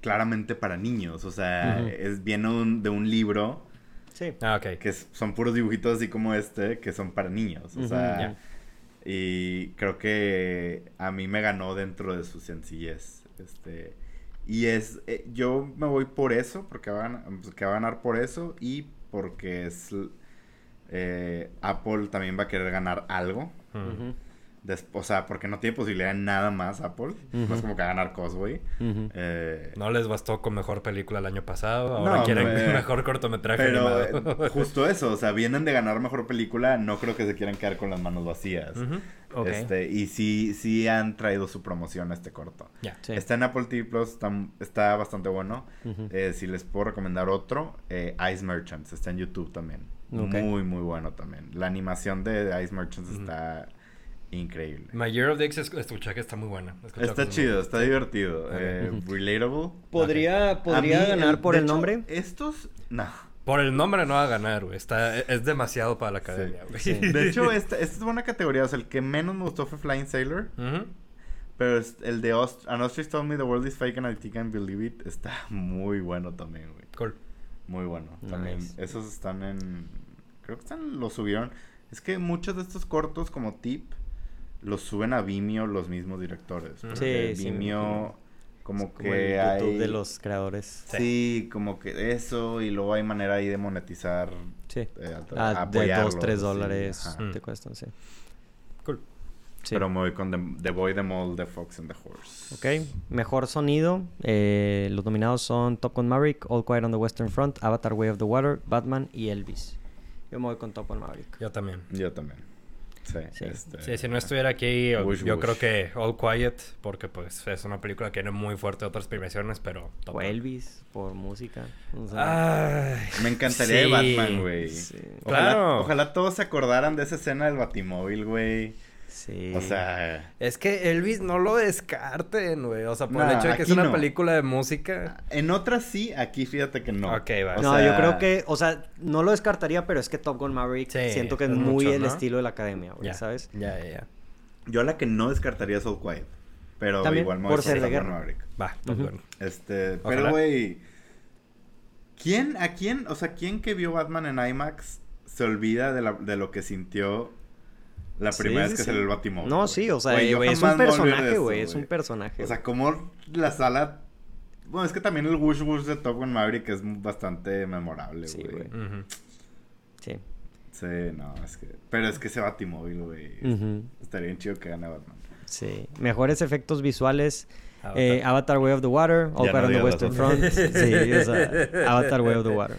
claramente para niños, o sea, es viene un- de un libro Sí. Ah, ok. que son puros dibujitos así como este que son para niños, o sea, ya. Y creo que a mí me ganó dentro de su sencillez, este, y es, eh, yo me voy por eso, porque va a, gan- pues, que va a ganar por eso y porque es, eh, Apple también va a querer ganar algo. Des- o sea, porque no tiene posibilidad de nada más Apple. No es como que ganar Cosway. Eh, No les bastó con mejor película el año pasado. Ahora No, quieren me- mejor cortometraje pero animado. eh, justo eso, o sea, vienen de ganar mejor película, no creo que se quieran quedar con las manos vacías. Ujú. Ok. Este, y sí, sí han traído su promoción a este corto. Ya. Sí. Está en Apple TV Plus, está, está bastante bueno. Eh, si les puedo recomendar otro, eh, Ice Merchants, está en YouTube también. Muy, muy bueno también. La animación de Ice Merchants está increíble. My Year of Dicks es- escuché que está muy buena. Está chido, muy- está divertido. Eh, relatable. ¿Podría, podría mí, ganar por el hecho, nombre? Estos, no. Por el nombre no va a ganar, güey. Está, es demasiado para la academia, güey. Sí. De hecho, esta, esta es buena categoría. O sea, el que menos me gustó fue Flying Sailor. Pero es- el de Ost An Ostrich Told Me the World is Fake and I Think I Can Believe It está muy bueno también, güey. Cool. Muy bueno. También. Nice. Esos están en. Creo que están. Los subieron. Es que muchos de estos cortos, como tip, los suben a Vimeo los mismos directores. Sí, porque sí, me Vimeo, como Como que el YouTube hay. de los creadores. Sí, como que eso. Y luego hay manera ahí de monetizar. Sí. eh, a- Ah, de apoyarlos, 2, 3 sí, dólares ajá. te cuestan, sí. Cool. Sí. Pero me voy con The, The Boy, The Mole, The Fox and the Horse. Ok, mejor sonido. eh, los nominados son Top Gun Maverick, All Quiet on the Western Front, Avatar Way of the Water, Batman y Elvis. Yo me voy con Top Gun Maverick. Yo también. Yo también. Sí, Sí. este, Sí, si no estuviera aquí, yo- creo que All Quiet, porque pues es una película que tiene muy fuerte otras premiaciones, pero... Top O. Elvis, por música. o sea, Ay, Me encantaría de sí. Batman, güey. Sí. Ojalá, Claro. ojalá todos se acordaran de esa escena del Batimóvil, güey. Sí. O sea, Es que Elvis no lo descarten, güey. O sea, por el hecho de que es una no. película de música. en otras sí, aquí fíjate que no. Ok, va. O no, sea, yo creo que, o sea, no lo descartaría, pero es que Top Gun Maverick Sí, siento que es, es muy mucho, el ¿no? estilo de la academia, güey, Ya, ¿sabes? Ya, ya, ya. Yo la que no descartaría es All Quiet. Pero También, igual me por voy ser de Top Gun. Maverick. Va, Top. Gun. Este, Ojalá. pero güey. ¿Quién, a quién, o sea, quién que vio Batman en IMAX se olvida de, la- de lo que sintió la primera sí, vez que sí. salió el Batimóvil? No, güey? sí, o sea, Güey, es un personaje, güey, es un personaje. O sea, como la sala. Bueno, es que también el Wush Wush de Top Gun Maverick es bastante memorable, Sí, güey. Sí. Sí, no, es que. Pero es que ese Batimóvil, güey. Ujú. Estaría bien chido que gane Batman. Sí. Mejores efectos visuales. Avatar. eh, Avatar Way of the Water, All Quiet no on the Western Front. Sí, o sea, Avatar Way of the Water.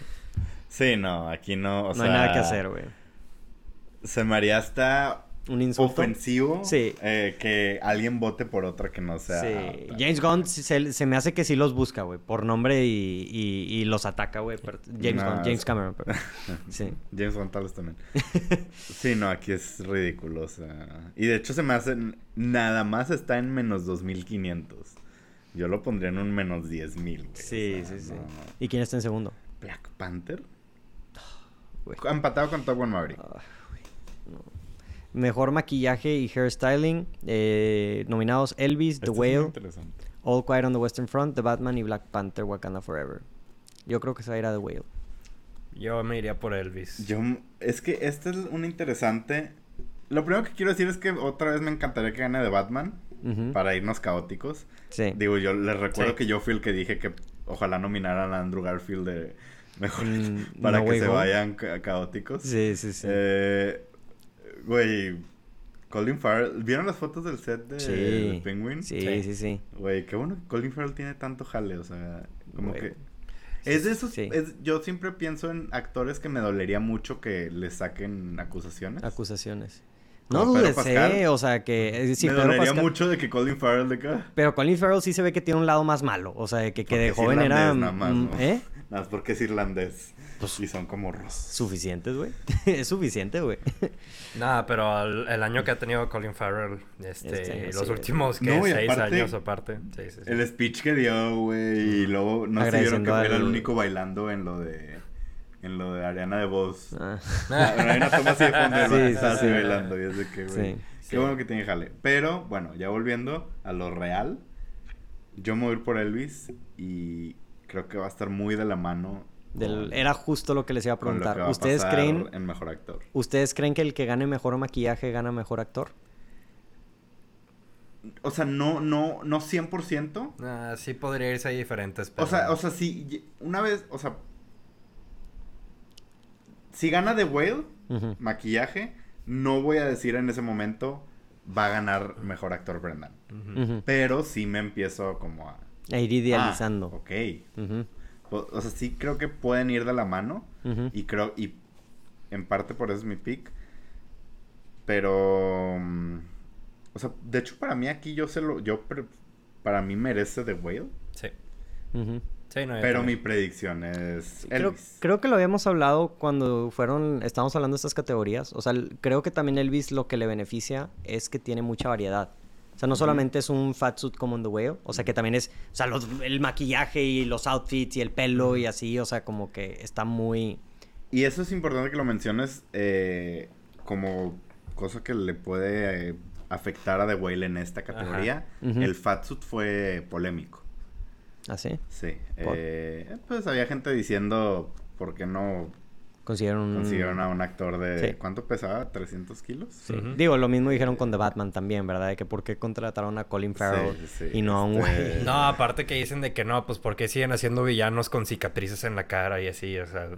Sí, no, aquí no. O no sea, hay nada que hacer, güey. Se me haría hasta Un insulto. ofensivo Sí. eh, que alguien vote por otra que no sea. Sí. James Gunn se, se me hace que sí los busca, güey, por nombre y, y, y los ataca, güey. James No, Gunn, James es- Cameron, pero- Sí. James Gunn tal vez también. sí, no, aquí es ridículo, o sea. Y de hecho se me hace. Nada más está en menos 2500. Yo lo pondría en un menos 10000, güey. o Sí, sea, sí, sí. no. ¿Y quién está en segundo? Black Panther. Güey. Empatado con Top Gun Maverick. Ah. Mejor maquillaje y hairstyling. eh, nominados Elvis, The Este es muy Whale, interesante. All Quiet on the Western Front, The Batman y Black Panther, Wakanda Forever. Yo creo que se va a ir a The Whale. Yo me iría por Elvis. Yo, es que este es un interesante. Lo primero que quiero decir es que otra vez me encantaría que gane de Batman para irnos caóticos. Sí. Digo, yo les recuerdo Sí. que yo fui el que dije que ojalá nominaran a Andrew Garfield de mejor Mm, para No que se Home. vayan ca- caóticos. Sí, sí, sí. Eh, güey, Colin Farrell, ¿vieron las fotos del set de, sí. de Penguin? Sí, Sí. sí, sí. Güey, qué bueno que Colin Farrell tiene tanto jale, o sea, como Güey. que es de esos, Sí. es- yo siempre pienso en actores que me dolería mucho que les saquen acusaciones. Acusaciones. No dudes, eh, o sea que... Eh, sí, Me dolería mucho de que Colin Farrell de acá. Pero Colin Farrell sí se ve que tiene un lado más malo, o sea, que, que de joven era... Nada más, ¿Eh? Nada más porque es irlandés. Pues, y son como Suficientes, güey. es suficiente, güey. Nada, pero el, año que ha tenido Colin Farrell, este, este los últimos que seis años aparte. el speech que dio, güey, y luego no se vieron que era el único bailando en lo de en lo de Ariana de Voz. Ah. ah hay una toma así de fondo sí, así bailando y es de que, güey. Qué bueno que tiene jale. Pero, bueno, ya volviendo a lo real, yo me voy a ir por Elvis y creo que va a estar muy de la mano era justo lo que les iba a preguntar. ¿Ustedes creen en mejor actor? ¿Ustedes creen que el que gane mejor maquillaje gana mejor actor? O sea, no no no 100%. Ah, sí podría irse a diferentes, O sea, o sea, sí una vez, o sea, si gana The Whale, maquillaje, no voy a decir en ese momento va a ganar mejor actor Brendan. Pero sí me empiezo como a a ir idealizando. Ah, ok o sea, sí creo que pueden ir de la mano. Y creo, y en parte por eso es mi pick. Pero, mm, o sea, de hecho para mí aquí yo se lo, yo, para mí merece The Whale. Sí. sí no, pero mi predicción es Elvis. Creo, que lo habíamos hablado cuando fueron, estábamos hablando de estas categorías. O sea, creo que también Elvis lo que le beneficia es que tiene mucha variedad. O sea, no solamente es un fat suit como en The Whale, o sea, que también es, o sea, el maquillaje y los outfits y el pelo y así, o sea, como que está muy... Y eso es importante que lo menciones eh, como cosa que le puede eh, afectar a The Whale en esta categoría. El fat suit fue polémico. ¿Ah, sí? Sí. Eh, pues había gente diciendo, ¿por qué no Consiguieron, a un actor de... ¿Cuánto pesaba? ¿300 kilos? Sí. Digo, lo mismo dijeron con The Batman también, ¿verdad? De que por qué contrataron a Colin Farrell y no a un güey. Este, no, aparte que dicen de que no, pues porque siguen haciendo villanos con cicatrices en la cara y así, o sea...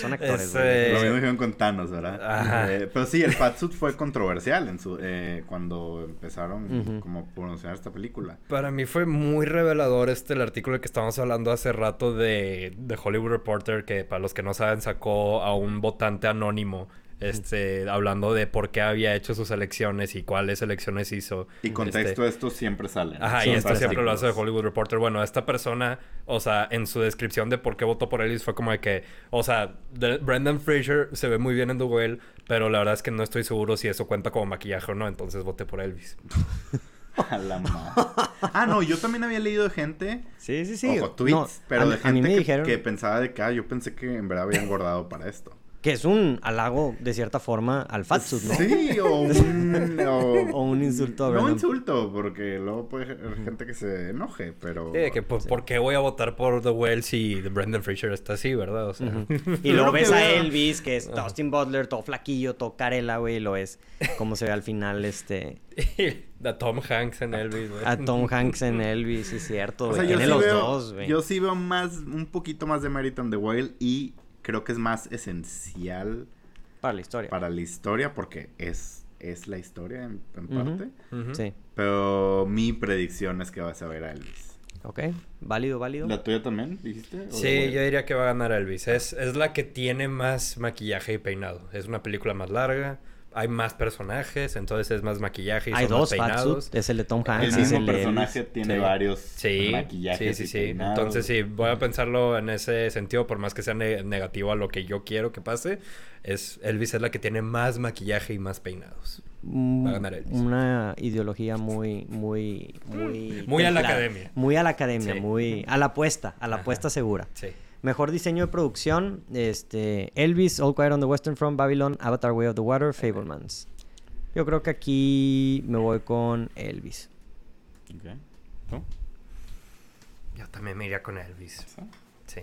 son actores. Este, lo mismo dijeron con Thanos, ¿verdad? Eh, pero sí, el Fatsuit fue controversial en su, eh, cuando empezaron como a pronunciar esta película. Para mí fue muy revelador este el artículo que estábamos hablando hace rato de, de Hollywood Reporter que para los que no saben sacó a un votante anónimo este, hablando de por qué había hecho sus elecciones y cuáles elecciones hizo. Y contexto este, esto siempre sale. Ajá, y esto siempre lo hace de Hollywood Reporter. Bueno, esta persona, o sea, en su descripción de por qué votó por Elvis fue como de que, o sea, Brendan Fraser se ve muy bien en The Whale, pero la verdad es que no estoy seguro si eso cuenta como maquillaje o no, entonces voté por Elvis. A la Ah, no, yo también había leído de gente. Sí, sí, sí. Ojo, tweets, pero de gente que, que, pensaba de que, ah, yo pensé que en verdad había engordado para esto. Que es un halago, de cierta forma, al fatsuit, ¿no? Sí, o un... o, un insulto. No insulto, porque luego puede haber gente que se enoje, pero... Sí, que por, qué voy a votar por The Well si Brendan Fraser está así, verdad? O sea... Y luego ves a Elvis, que es Dustin Butler, todo flaquillo, todo carela, güey, y lo es como se ve al final, este... a Tom Hanks en Elvis, güey. A Tom Hanks en Elvis, es cierto, güey. Tiene los dos, güey. Yo sí veo más, un poquito más de mérito en The Whale y creo que es más esencial para la historia. Para la historia, porque es, es la historia en, parte. Sí. Pero mi predicción es que vas a ver a Elvis. Ok, válido, válido. ¿La tuya también, dijiste? Sí, yo diría que va a ganar Elvis. Es, es la que tiene más maquillaje y peinado. Es una película más larga hay más personajes, entonces es más maquillaje y hay son dos más peinados. Es el de Tom Hanks. El mismo personaje tiene varios sí, maquillajes. Sí, sí, sí. Entonces sí, voy a pensarlo en ese sentido, por más que sea negativo a lo que yo quiero que pase, es Elvis es la que tiene más maquillaje y más peinados. Mm, Va a ganar Elvis. Una ideología muy, muy, muy. Muy a la academia. Muy a la academia, muy. A la apuesta, a la apuesta segura. Sí. Mejor diseño de producción, este, Elvis, All Quiet on the Western Front, Babylon, Avatar Way of the Water, Fablemans. Yo creo que aquí me voy con Elvis. ¿Tú? Yo también me iría con Elvis. ¿Sí?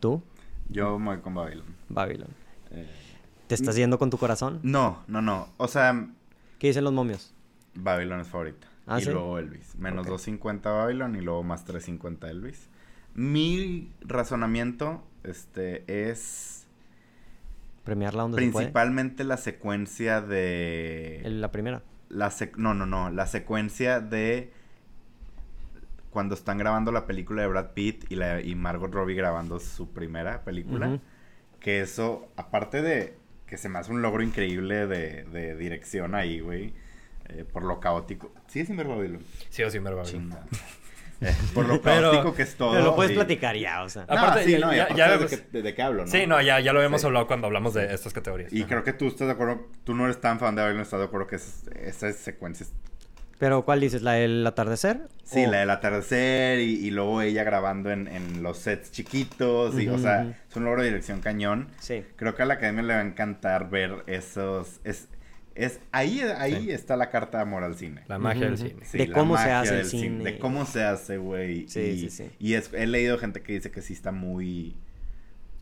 ¿Tú? Yo me voy con Babylon. Babylon. Eh, ¿Te estás yendo con tu corazón? No, no, no. O sea... ¿Qué dicen los momios? Babylon es favorita. ¿Ah, y luego Elvis. Menos 250 Babylon y luego más 350 Elvis. Mi razonamiento este, es... Premiarla donde Principalmente la secuencia de... ¿La primera? La no, no, no. La secuencia de... Cuando están grabando la película de Brad Pitt y, la, y Margot Robbie grabando su primera película. Que eso, aparte de que se me hace un logro increíble de, de dirección ahí, güey. Eh, por lo caótico. ¿Sí es Inver Babylon? Sí, es Babylon. Por lo caótico que es todo. Pero lo puedes platicar ya, o sea. Aparte, sí, no, ya, ya, de, qué, de, qué hablo, ¿no? Sí, no, ya, ya lo habíamos hablado cuando hablamos de estas categorías. Y creo que tú estás de acuerdo, tú no eres tan fan de Babylon, estás de acuerdo que esas secuencias ¿Pero cuál dices? ¿La del atardecer? Sí, la del atardecer y, y, luego ella grabando en, en los sets chiquitos. y, O sea, es un logro de dirección cañón. Sí. Creo que a la academia le va a encantar ver esos... Es, es, ahí ahí está la carta de amor al cine. La magia del cine. de cómo se hace el cine. De cómo se hace, güey. Sí, y, sí, sí. Y es, he leído gente que dice que sí está muy...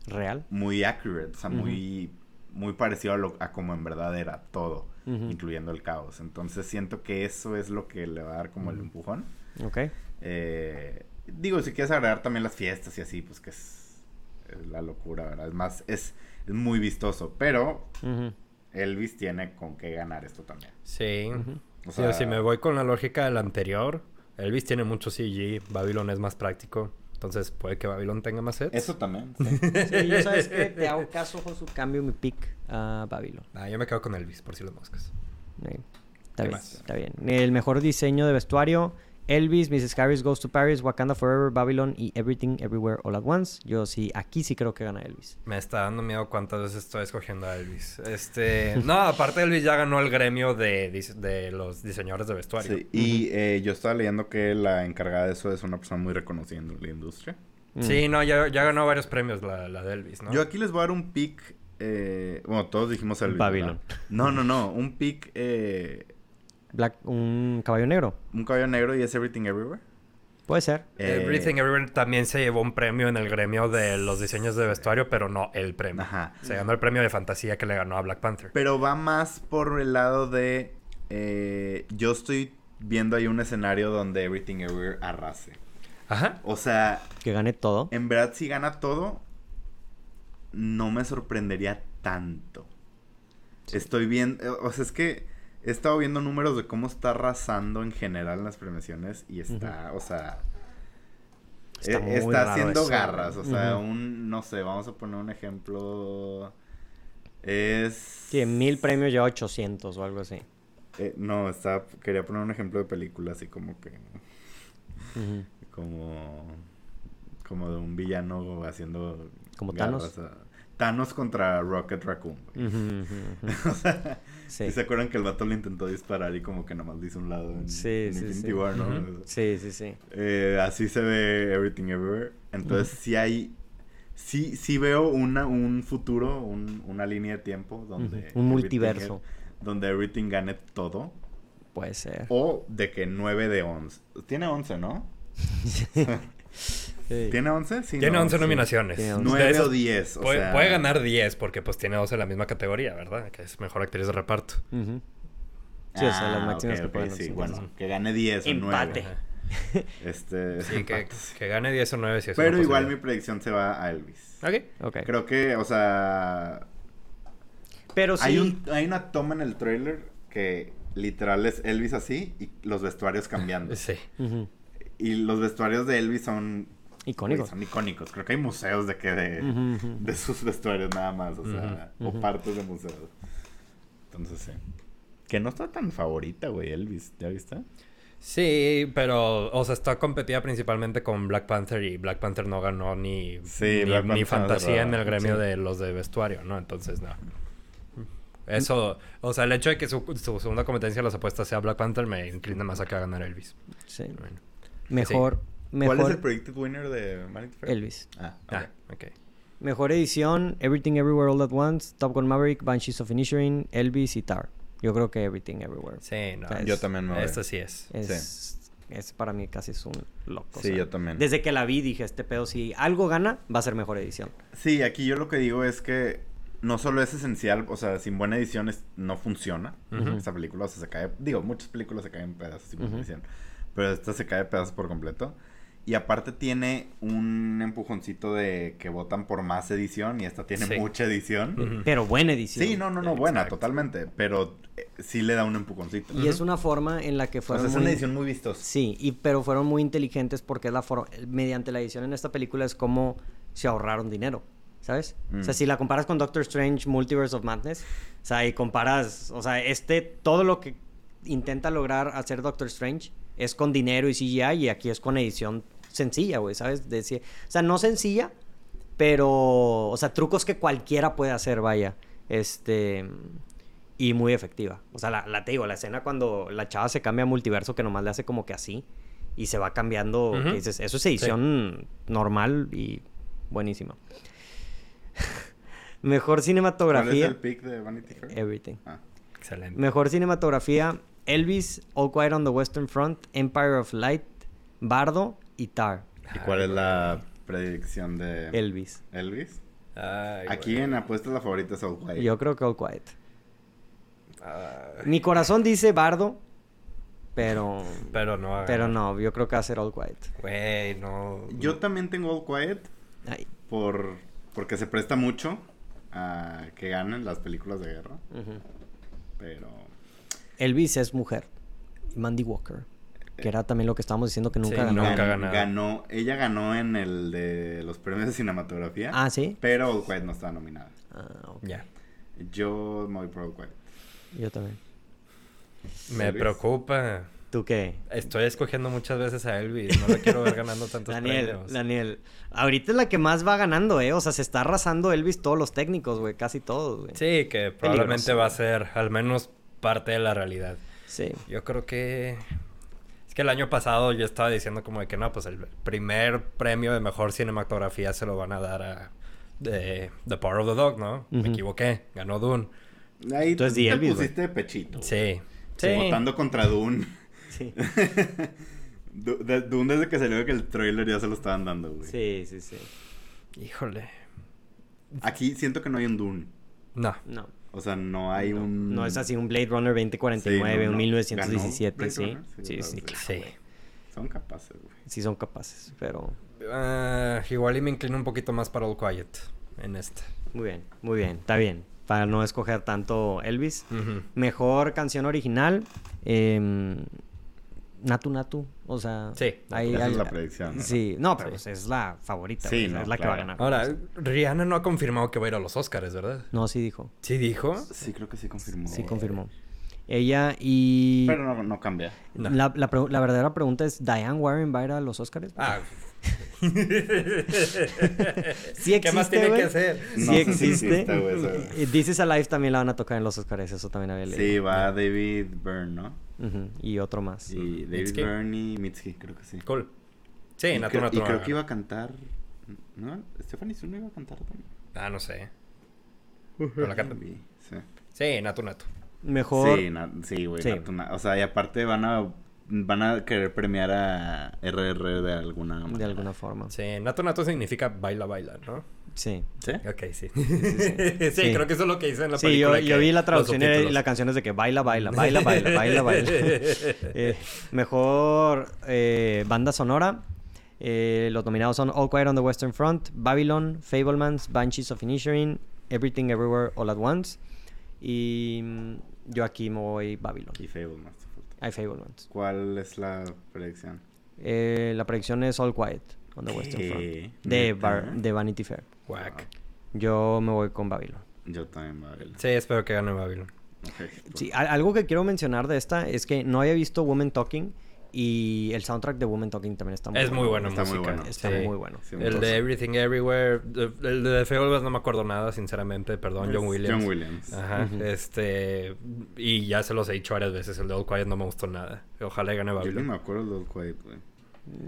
¿Real? Muy accurate, o sea, muy, muy parecido a, lo, a como en verdad era todo incluyendo el caos. Entonces siento que eso es lo que le va a dar como el empujón. Ok. Eh, digo, si quieres agregar también las fiestas y así, pues que es, la locura, ¿verdad? Es más, es, es muy vistoso, pero Elvis tiene con qué ganar esto también. Sí. O sea, si me voy con la lógica del anterior, Elvis tiene mucho CG, Babylon es más práctico. Entonces puede que Babylon tenga más sets. Eso también. Sí, yo sabes que te hago caso con su cambio mi pick a Babylon. Ah, yo me quedo con Elvis, por si las moscas. Está bien, está bien. El mejor diseño de vestuario, Elvis, Mrs. Harris Goes to Paris, Wakanda Forever, Babylon y Everything Everywhere All at Once. Yo sí, aquí sí creo que gana Elvis. Me está dando miedo cuántas veces estoy escogiendo a Elvis. Este, no, aparte Elvis ya ganó el gremio de, de los diseñadores de vestuario. Sí, y eh, yo estaba leyendo que la encargada de eso es una persona muy reconocida en la industria. Sí, no, ya, ya, ganó varios premios la, la, de Elvis, ¿no? Yo aquí les voy a dar un pick. Eh, bueno, todos dijimos Elvis. Babylon. No, no, no. Un pick. Eh, Black, un caballo negro. Un caballo negro y es Everything Everywhere. Puede ser. Eh, Everything Everywhere también se llevó un premio en el gremio de los diseños de vestuario, pero no el premio. Ajá. Se ganó el premio de fantasía que le ganó a Black Panther. Pero va más por el lado de. Eh, yo estoy viendo ahí un escenario donde Everything Everywhere arrase. Ajá. O sea. Que gane todo. En verdad, si gana todo, no me sorprendería tanto. Estoy viendo. O sea, es que he estado viendo números de cómo está arrasando en general en las premiaciones y está, o sea, está, e, haciendo garras, o sea, un, no sé, vamos a poner un ejemplo, es... Sí, mil premios ya 800 o algo así. Eh, no, está, quería poner un ejemplo de película así como que, como, como de un villano haciendo... Como Thanos. Thanos contra Rocket Raccoon. o sea, sí. ¿Y se acuerdan que el vato le intentó disparar y como que nomás le hizo un lado en, sí, en sí, Infinity sí. War, ¿no? Sí, sí, sí. Eh, así se ve Everything Everywhere. Entonces sí hay... Sí, sí veo una, un futuro, un, una línea de tiempo donde... Un multiverso. donde Everything gane todo. Puede ser. O de que 9 de 11. Tiene 11, ¿no? ¿Tiene 11? Sí, tiene 11 nominaciones. 9 o 10. O puede, sea... puede, ganar 10 porque pues tiene 12 en la misma categoría, ¿verdad? Que es mejor actriz de reparto. Uh -huh. Sí, o sea, las ah, máximas okay, que pueden okay, sí, bueno, que gane 10 o 9. Empate. Este, sí, que, que, gane 10 o 9 si es Pero igual mi predicción se va a Elvis. Ok. okay. Creo que, o sea... Pero sí... Hay, un, hay una toma en el trailer que literal es Elvis así y los vestuarios cambiando. Sí. Uh -huh. Y los vestuarios de Elvis son icónicos. Son icónicos. Creo que hay museos de que de, uh -huh. de sus vestuarios nada más, o sea, Uh -huh. o partes de museos. Entonces sí. Que no está tan favorita, güey, Elvis, ¿ya viste? Sí, pero, o sea, está competida principalmente con Black Panther y Black Panther no ganó ni, sí, ni, ni fantasía en el gremio sí. de los de vestuario, ¿no? Entonces, no. Eso, o sea, el hecho de que su, su segunda competencia de las apuestas sea Black Panther me inclina más a que a ganar Elvis. Sí. Bueno. Mejor, sí. Mejor. ¿Cuál es el predicted winner de Vanity Fair? Elvis. Ah, okay. ah, ok. Mejor edición, Everything Everywhere All At Once, Top Gun Maverick, Banshees of Inisherin, Elvis y Tar. Yo creo que Everything Everywhere. Sí, no. O sea, es, yo también me voy. Esto sí es. Es, sí. es para mí casi es un loco. Sí, o sea, yo también. Desde que la vi dije, este pedo si algo gana, va a ser mejor edición. Sí, aquí yo lo que digo es que no solo es esencial, o sea, sin buena edición es, no funciona uh -huh. esta película, o sea, se cae, digo, muchas películas se caen en pedazos sin buena uh -huh. edición, pero esta se cae de pedazos por completo. Y aparte tiene un empujoncito de que votan por más edición y esta tiene sí. mucha edición. Uh -huh. Pero buena edición. Sí, no, no, no, buena, Exacto. totalmente. Pero eh, sí le da un empujoncito. Y es una forma en la que fueron. O sea, es muy... una edición muy vistosa. Sí, y, pero fueron muy inteligentes porque es la forma. Mediante la edición en esta película es como se ahorraron dinero. ¿Sabes? O sea, Mm. si la comparas con Doctor Strange Multiverse of Madness, o sea, y comparas, o sea, este, todo lo que intenta lograr hacer Doctor Strange es con dinero y CGI y aquí es con edición sencilla, güey, ¿sabes? Decir, o sea, no sencilla, pero, o sea, trucos que cualquiera puede hacer, vaya. Este, y muy efectiva. O sea, la, la te digo, la escena cuando la chava se cambia a multiverso que nomás le hace como que así y se va cambiando, Ujú. que dices, eso es edición normal y buenísima. Mejor ¿Cuál es cinematografía. el pick de Vanity Fair? Everything. Ah, Excelente. Mejor cinematografía. Elvis, All Quiet on the Western Front, Empire of Light, Bardo y Tar. ¿Y cuál es la predicción de Elvis. Elvis? Ay, Aquí en apuestas la favorita es All Quiet. Yo creo que All Quiet. Ay, Mi corazón dice Bardo, pero pero no. pero no, yo creo que va a ser All Quiet. Güey, no. Yo también tengo All Quiet Ay, por porque se presta mucho a que ganen las películas de guerra, pero Elvis es mujer. Mandy Walker, que era también lo que estábamos diciendo que nunca Sí, ganó. nunca ganó, ella ganó en el de los premios de cinematografía, Ah, sí. pero All Quiet no estaba nominada. Ah, ok. Ya. Yo me voy por Quiet. Pues Yo también. Me Elvis. preocupa. ¿Tú qué? Estoy escogiendo muchas veces a Elvis. No lo quiero ver ganando tantos Daniel, premios. Daniel. Ahorita es la que más va ganando, ¿eh? O sea, se está arrasando Elvis todos los técnicos, güey. Casi todos, güey. Sí, que probablemente Peligroso. va a ser al menos parte de la realidad. Sí. Yo creo que... Es que el año pasado yo estaba diciendo como de que no, pues el primer premio de mejor cinematografía se lo van a dar a The Power of the Dog, ¿no? Me equivoqué. Ganó Dune. Ahí Entonces, te Elvis, pusiste de pechito. Sí. Sí. Votando contra Dune. Sí. Dune desde que salió que el trailer ya se lo estaban dando, güey. Sí, sí, sí. Híjole. Aquí siento que no hay un Dune. No. No. O sea, no hay no, un... no es así un Blade Runner 2049, Sí, no, un no. 1917, ¿Ganó sí. Runner? Sí, Sí, claro, sí, claro, Sí. Son capaces, güey. Sí son capaces, pero... Ah, igual y me inclino un poquito más para All Quiet en esta. Muy bien, muy bien. Está bien. Para no escoger tanto Elvis. Mejor canción original. em, Natu Natu. O sea... Sí. ahí- Esa ahí- es la predicción. ¿no? Sí, no, pero pues es la favorita. Sí, no, es la claro. que va a ganar. Ahora, Rihanna no ha confirmado que va a ir a los Oscars, ¿verdad? No, sí dijo. ¿Sí dijo? Sí, creo que sí confirmó. Sí confirmó. Ella y... Pero no, no cambia. No. La, la pregu- la verdadera pregunta es, ¿Diane Warren va a ir a los Oscars? Ah. Sí ¿Qué más existe, tiene que hacer? Sí No existe. existe, This is Alive también la van a tocar en los Oscars, eso también había leído. Sí, va David Byrne, ¿no? Y otro más. Y David Mitski. Byrne y Mitski, creo que sí. Cool. Sí, y, Natu creo- Natu y creo que iba a cantar... ¿No? Stephanie Sun iba a cantar también. Ah, no sé. Pero la canta- Sí. Sí, Natu Natu. Mejor... Sí, na- sí, güey. Sí. Natu Na- O sea, y aparte van a van a querer premiar a RR de alguna manera. De alguna forma. Sí, Natu Natu significa baila, baila, ¿no? Sí. ¿Sí? Ok, sí. Sí, sí. Sí. creo que eso es lo que dice en la Sí, yo, película. yo que- vi la traducción y la canción es de que baila, baila, baila, baila, baila, baila. Eh, mejor eh, banda sonora. Eh, los nominados son All Quiet on the Western Front, Babylon, Fablemans, Banshees of Inisherin, Everything Everywhere All at Once. Y mm, yo aquí me voy Babylon. Y Fablemans. Hay Fablemans. ¿Cuál es la predicción? Eh, la predicción es All Quiet on the Western. Front. De. Bar- de Vanity Fair. Whack. Yo me voy con Babylon. Yo también ver. Sí, espero que gane Babylon. Ok, Sí, algo que quiero mencionar de esta es que no había visto Woman Talking y el soundtrack de Woman Talking también está muy Es muy bueno Está muy bueno. Está Sí. muy bueno. Sí, El de Everything Everywhere. El de Fablemans no me acuerdo nada, sinceramente. Perdón, Es John Williams. John Williams. Ajá, este... Y ya se los he dicho varias veces. El de All Quiet no me gustó nada. Ojalá gane Yo ni Babylon. me acuerdo de All Quiet, güey.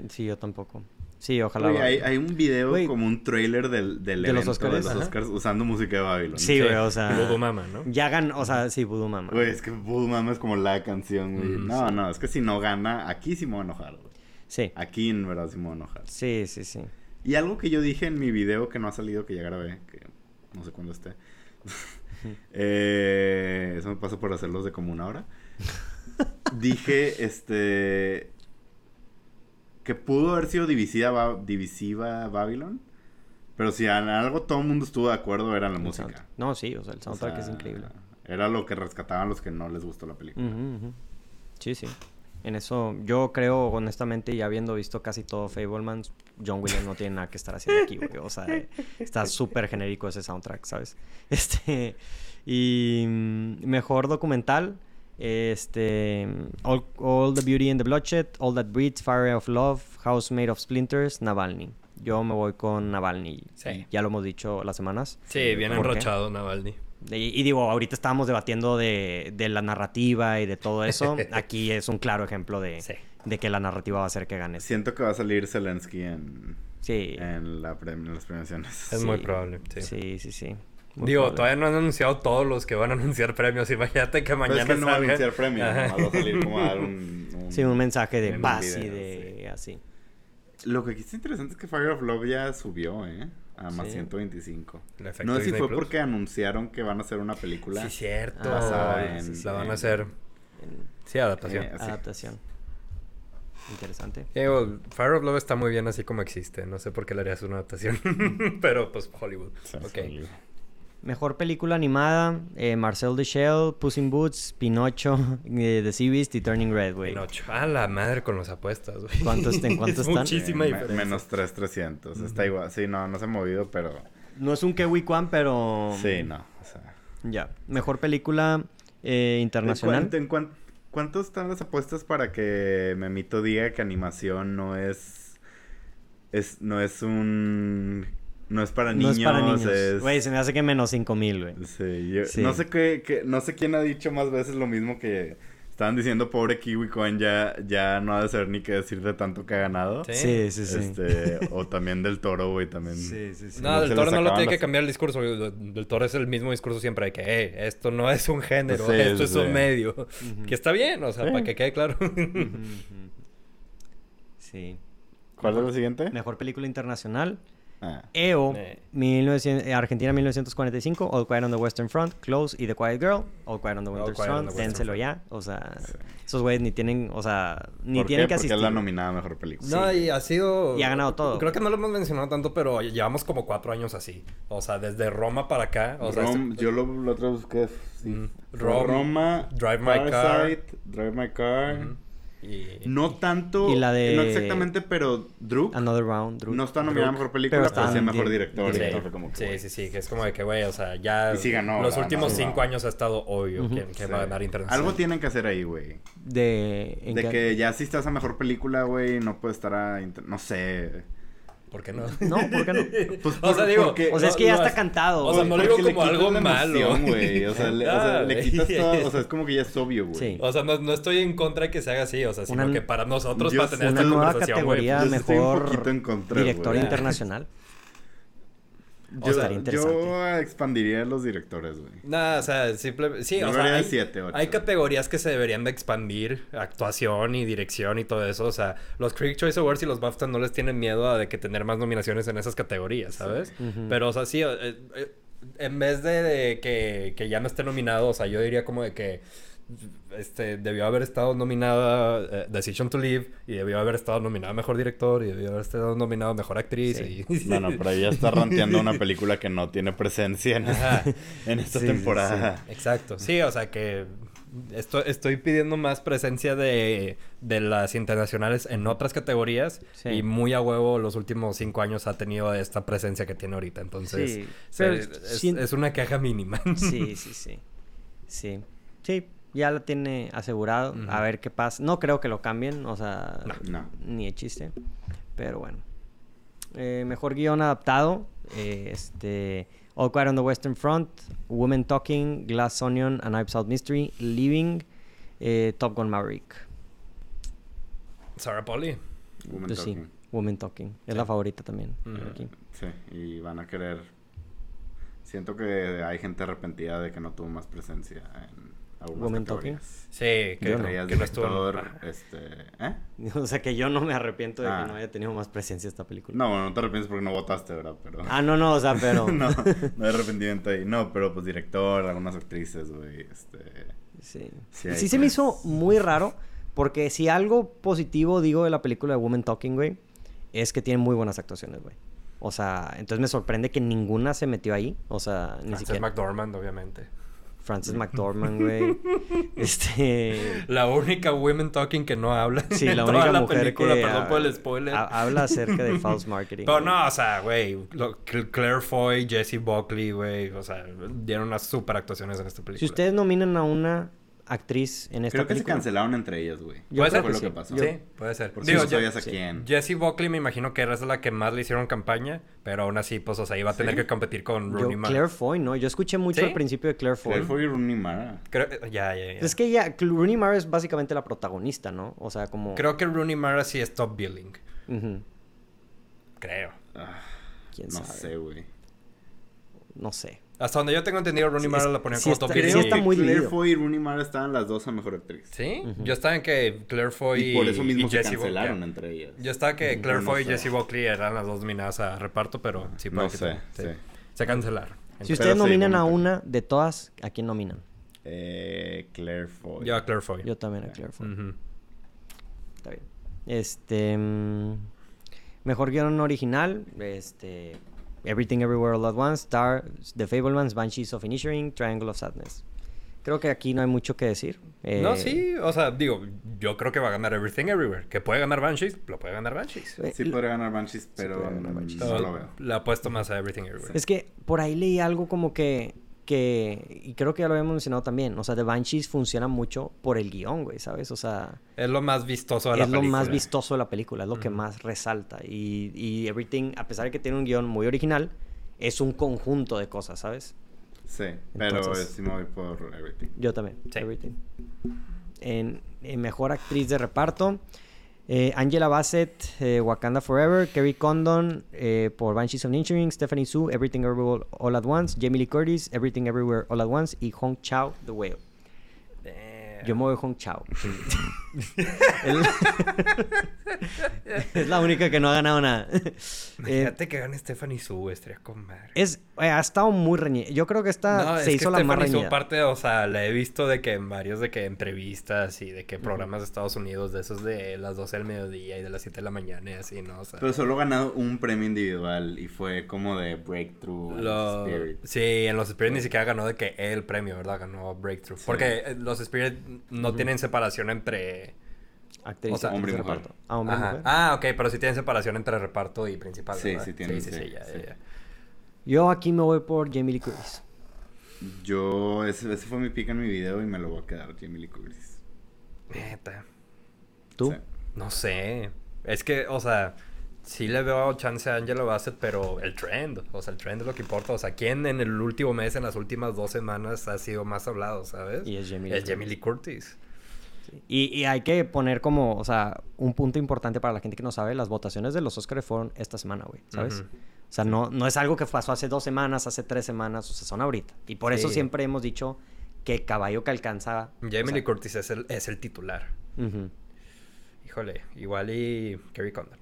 Sí, yo tampoco. Sí, ojalá. Oye, hay, hay un video como un trailer del, del ¿De los Óscares? de los Ajá. Oscars usando música de Babylon. Sí, güey, o sea. Voodoo Mama, ¿no? Ya gan, o sea, sí, Voodoo Mama. Güey, es que Voodoo Mama es como la canción, güey. Ujú, no, sí. no, es que si no gana, aquí sí me voy a enojar, güey. Sí. Aquí en verdad sí me voy a enojar. Sí, sí, sí. Y algo que yo dije en mi video que no ha salido, que ya grabé, que no sé cuándo esté. eh, eso me pasa por hacerlos de como una hora. dije, este. Que pudo haber sido divisiva, divisiva Babylon. Pero si en algo todo el mundo estuvo de acuerdo, era la El música. No, sí, o sea, el O soundtrack sea, es increíble. Era lo que rescataban los que no les gustó la película. Sí, sí. En eso, yo creo, honestamente, ya habiendo visto casi todo Fablemans, John Williams no tiene nada que estar haciendo aquí, güey. O sea, está súper genérico ese soundtrack, ¿sabes? Este. Y. mm, Mejor documental. Este. All, All the Beauty and the Bloodshed. All That Breathes. Fire of Love. House Made of Splinters. Navalny. Yo me voy con Navalny. Sí. Ya lo hemos dicho las semanas. Sí, bien enrochado Navalny. Y, y digo, ahorita estábamos debatiendo de, de la narrativa y de todo eso. Aquí es un claro ejemplo de, Sí. de que la narrativa va a hacer que gane. Siento que va a salir Zelensky en, Sí. en, la pre- en las premiaciones. Es Sí. muy probable, sí. Sí, sí, sí. Muy Digo, probable. todavía no han anunciado todos los que van a anunciar premios. Imagínate que Pero mañana es que no va a salga- anunciar premio, Ajá. nomás va a salir como a dar un... un- Sí, un mensaje de paz y de así. Lo que aquí está interesante es que Fire of Love ya subió, ¿eh? A más Sí. 125. El efecto No sé si Disney fue Plus. porque anunciaron que van a hacer una película. Sí, cierto. Ah, sí, sí, la van a hacer. En Sí, adaptación. Eh, adaptación. Interesante. Digo, Fire of Love está muy bien así como existe. No sé por qué le harías una adaptación. Pero pues Hollywood. Ok. Mejor película animada, eh, Marcel the Shell, Puss in Boots, Pinocho, eh, The Sea Beast y Turning Red, güey. Pinocho. Ah, la madre con las apuestas, güey. ¿Cuántos- en cuánto Es están? Muchísima Eh, diferencia. menos 3,300. Está igual. Sí, no, no se ha movido, pero... No es un Kiwi Kwan, pero... Sí, no. O sea... Ya. Mejor película eh, ¿En internacional. en cuán- cuánto están las apuestas para que Memito diga que animación no es... es no es un... No es para no niños. es para niños. es- Güey, se me hace que menos 5000, güey. Sí, yo- Sí. no sé qué, qué- no sé quién ha dicho más veces lo mismo que estaban diciendo pobre Kiwi Coin ya, ya no ha de ser ni qué decir de tanto que ha ganado. Sí. Sí, sí, sí. Este, o también del toro, güey, también. sí, sí. No, Se del toro no lo tiene que cambiar el discurso. Del del toro es el mismo discurso siempre de que, hey, esto no es un género, Sí, esto es sí. un medio. Que está bien, o sea, Sí. para que quede claro. Sí. ¿Cuál es la siguiente? Mejor película internacional. Ah, EO, Eh. 1900 Argentina 1945, All Quiet on the Western Front, Close y The Quiet Girl, All Quiet on the Western Front, the Western dénselo Front. ya. O sea, Sí. esos güeyes ni tienen, o sea, ni ¿Por tienen qué? que Porque asistir. es la nominada a mejor película. No, y ha sido... Y ha ganado todo. Creo que no lo hemos mencionado tanto, pero llevamos como cuatro años así. O sea, desde Roma para acá. O sea, este- yo lo, lo otro busqué. Sí. Mm, Rom- Roma, Drive My Car. Drive My Car. Y... No tanto. Y la de- No exactamente, pero Druk. Another Round, Drew. No está nominada a Druk. mejor película, Pero pero, está sí mejor di- director. director. y fue como que, Sí, sí, sí, que es como de que, güey, o sea, ya Y sí ganó, los últimos cinco no. años ha estado obvio Sí. va a ganar internacional. Algo tienen que hacer ahí, güey. De, ¿en De que ya si estás a mejor película, güey, no puede estar a... inter- No sé. ¿Por qué no? No, ¿por qué no? Pues o sea, digo... porque- O sea, es que ya está es- cantado. O sea, güey. no lo digo como algo malo. emoción, güey. O sea, le, o sea, Ah, le güey. quitas todo... O sea, es como que ya es obvio, güey. Sí. O sea, no, no estoy en contra de que se haga así, o sea, sino Una- que para nosotros, Yo para tener una esta nueva conversación, güey, categoría Yo sí estoy un mejor poquito en contra, director güey. internacional. Yo, estaría interesante. yo expandiría los directores, güey. Nada, o sea, simple... Sí, Yo o sea, hay, siete, ocho. hay categorías que se deberían de expandir, actuación y dirección y todo eso, o sea, los Critics Choice Awards y los BAFTA no les tienen miedo a de que tener más nominaciones en esas categorías, ¿sabes? Pero, o sea, sí, eh, eh, en vez de, de que, que ya no esté nominado, o sea, yo diría como de que este, debió haber estado nominada eh, Decision to Live y debió haber estado nominada a Mejor Director y debió haber estado nominada Mejor Actriz Sí. y... Bueno, pero ya está ranteando una película que no tiene presencia en, en esta Sí, sí, temporada. Exacto. Sí, o sea que esto, estoy pidiendo más presencia de, de las internacionales en otras categorías Sí. y muy a huevo los últimos cinco años ha tenido esta presencia que tiene ahorita. Entonces, Sí, se- pero es, sin- es una caja mínima. Sí, sí, sí. Sí. Sí, ya lo tiene asegurado. A ver qué pasa. No creo que lo cambien, o sea, No. No. ni de chiste. Pero bueno. Eh, mejor guion adaptado. eh, este. All Quiet on the Western Front. Women Talking. Glass Onion. A Knives Out Mystery. Living. eh, Top Gun Maverick. Sarah Polly. Woman Pues sí, Talking. Women Talking. Es Sí. la favorita también. Aquí. Sí, y van a querer. Siento que hay gente arrepentida de que no tuvo más presencia en Woman Talking. Sí, que, Yo no. que no estuvo. director, este, ¿eh? O sea que yo no me arrepiento de Ah. que no haya tenido más presencia esta película. No, bueno, no te arrepientes porque no votaste, ¿verdad? Pero... Ah, no, no, o sea, pero. no, no hay arrepentimiento ahí. No, pero pues director, algunas actrices, güey, este... Sí. Sí, Sí, se me hizo muy raro. Porque si algo positivo digo de la película de Woman Talking, güey, es que tiene muy buenas actuaciones, güey. O sea, entonces me sorprende que ninguna se metió ahí. O sea, ni Frances siquiera. McDormand, obviamente. Frances McDormand, güey. este... La única women talking que no habla. Sí, la única la mujer película, que... perdón por el spoiler. Habla acerca de false marketing. Pero no, o sea, güey. Claire Foy, Jesse Buckley, güey. O sea, dieron unas super actuaciones en esta película. Si ustedes nominan a una actriz en esta Creo que película. se cancelaron entre ellas, güey. ¿Puede ser? Fue lo sí. que pasó. Sí, puede ser. Por Digo, si no sabías a quién. Jessie Buckley me imagino que era la que más le hicieron campaña, pero aún así, pues, o sea, iba a tener ¿Sí? que competir con Yo, Rooney Mara. Claire Foy, ¿no? Yo escuché mucho ¿Sí? al principio de Claire Foy. Claire fue Rooney Mara. Creo, ya, ya, ya. Es que ya, Rooney Mara es básicamente la protagonista, ¿no? O sea, como... Creo que Rooney Mara sí es top billing. Creo. Ah, ¿Quién no sabe? sé, güey. No sé. Hasta donde yo tengo entendido, Rooney Sí, Mara la ponían sí como está- top sí billing. está muy Claire. Foy y Rooney Mara estaban las dos a mejor actriz. ¿Sí? Yo estaba en que Claire Foy Y por eso mismo y se Jessie cancelaron entre ellas. Yo estaba que Claire no Foy y sé. Jessie Buckley eran las dos nominadas a reparto, pero sí No que sé, te- sí. sí. Se cancelaron. Si Pero ustedes sí, nominan a una de todas, ¿a quién nominan? Eh, Claire Foy. Yo a Claire Foy. Yo también a Claire Foy. Está bien. Este... mm, mejor guion original, este... Everything Everywhere All At Once, Star, The Fablemans, Banshees of Inisherin, Triangle of Sadness. Creo que aquí no hay mucho que decir. No, Eh, sí, o sea, digo, yo creo que va a ganar Everything Everywhere. Que puede ganar Banshees, lo puede ganar Banshees. Sí podría ganar Banshees, pero podría ganar Banshees. no lo veo. Le apuesto más a Everything Everywhere. Es que por ahí leí algo como que, que, y creo que ya lo habíamos mencionado también, o sea, The Banshees funciona mucho por el guion, güey, ¿sabes? O sea, Es lo más vistoso de la es lo película. más vistoso de la película, es lo que más resalta. Y, y Everything, a pesar de que tiene un guion muy original, es un conjunto de cosas, ¿sabes? Sí, pero Entonces- sí me voy por Everything. Yo también, Sí. Everything. En, en mejor actriz de reparto, eh, Angela Bassett, eh, Wakanda Forever, Kerry Condon eh, por Banshees of Inisherin, Stephanie Su, Everything Everywhere All at Once, Jamie Lee Curtis, Everything Everywhere All at Once y Hong Chao, The Whale. Damn. Yo me voy Hong Chao. es, la única que no ha ganado nada. Imagínate que gane Stephanie Su, estaría con madre. es, eh, ha estado muy reñida. Yo creo que esta No, es se que hizo la más Stephanie Su, reñida. aparte, o sea, la he visto de que en varios de que entrevistas y de que programas de Estados Unidos, de esos de las 12 del mediodía y de las 7 de la mañana y así, ¿no? O sea, Pero solo ha ganado un premio individual y fue como de Breakthrough lo- Spirit. Sí, en los Spirit ni siquiera ganó de que el premio, ¿verdad? Ganó Breakthrough. Sí. Porque eh, los Spirit no tienen separación entre... Actriz, o sea, hombre y mujer. reparto. Ah, hombre y mujer. Ah, ok, pero sí tienen separación entre reparto y principal, Sí, ¿verdad? sí tienen, Sí, sí, sí, sí, ya, sí. ya, ya. Yo aquí me voy por Jamie Lee Curtis. Yo, ese, ese fue mi pick en mi video y me lo voy a quedar, Jamie Lee Curtis. Neta. ¿Tú? Sí. No sé. Es que, o sea, sí le veo chance a Angela Bassett, pero el trend, o sea, el trend es lo que importa. O sea, ¿quién en el último mes, en las últimas dos semanas, ha sido más hablado, sabes? Y es Jamie Lee Es Jamie Lee Curtis. Y, y hay que poner como, o sea, un punto importante para la gente que no sabe, las votaciones de los Oscars fueron esta semana, güey, ¿sabes? O sea, no, no es algo que pasó hace dos semanas, hace tres semanas, o sea, son ahorita. Y por eso siempre hemos dicho que caballo que alcanza... Jamie o sea, Lee Curtis es el, es el titular. Híjole, igual y Kerry Condon.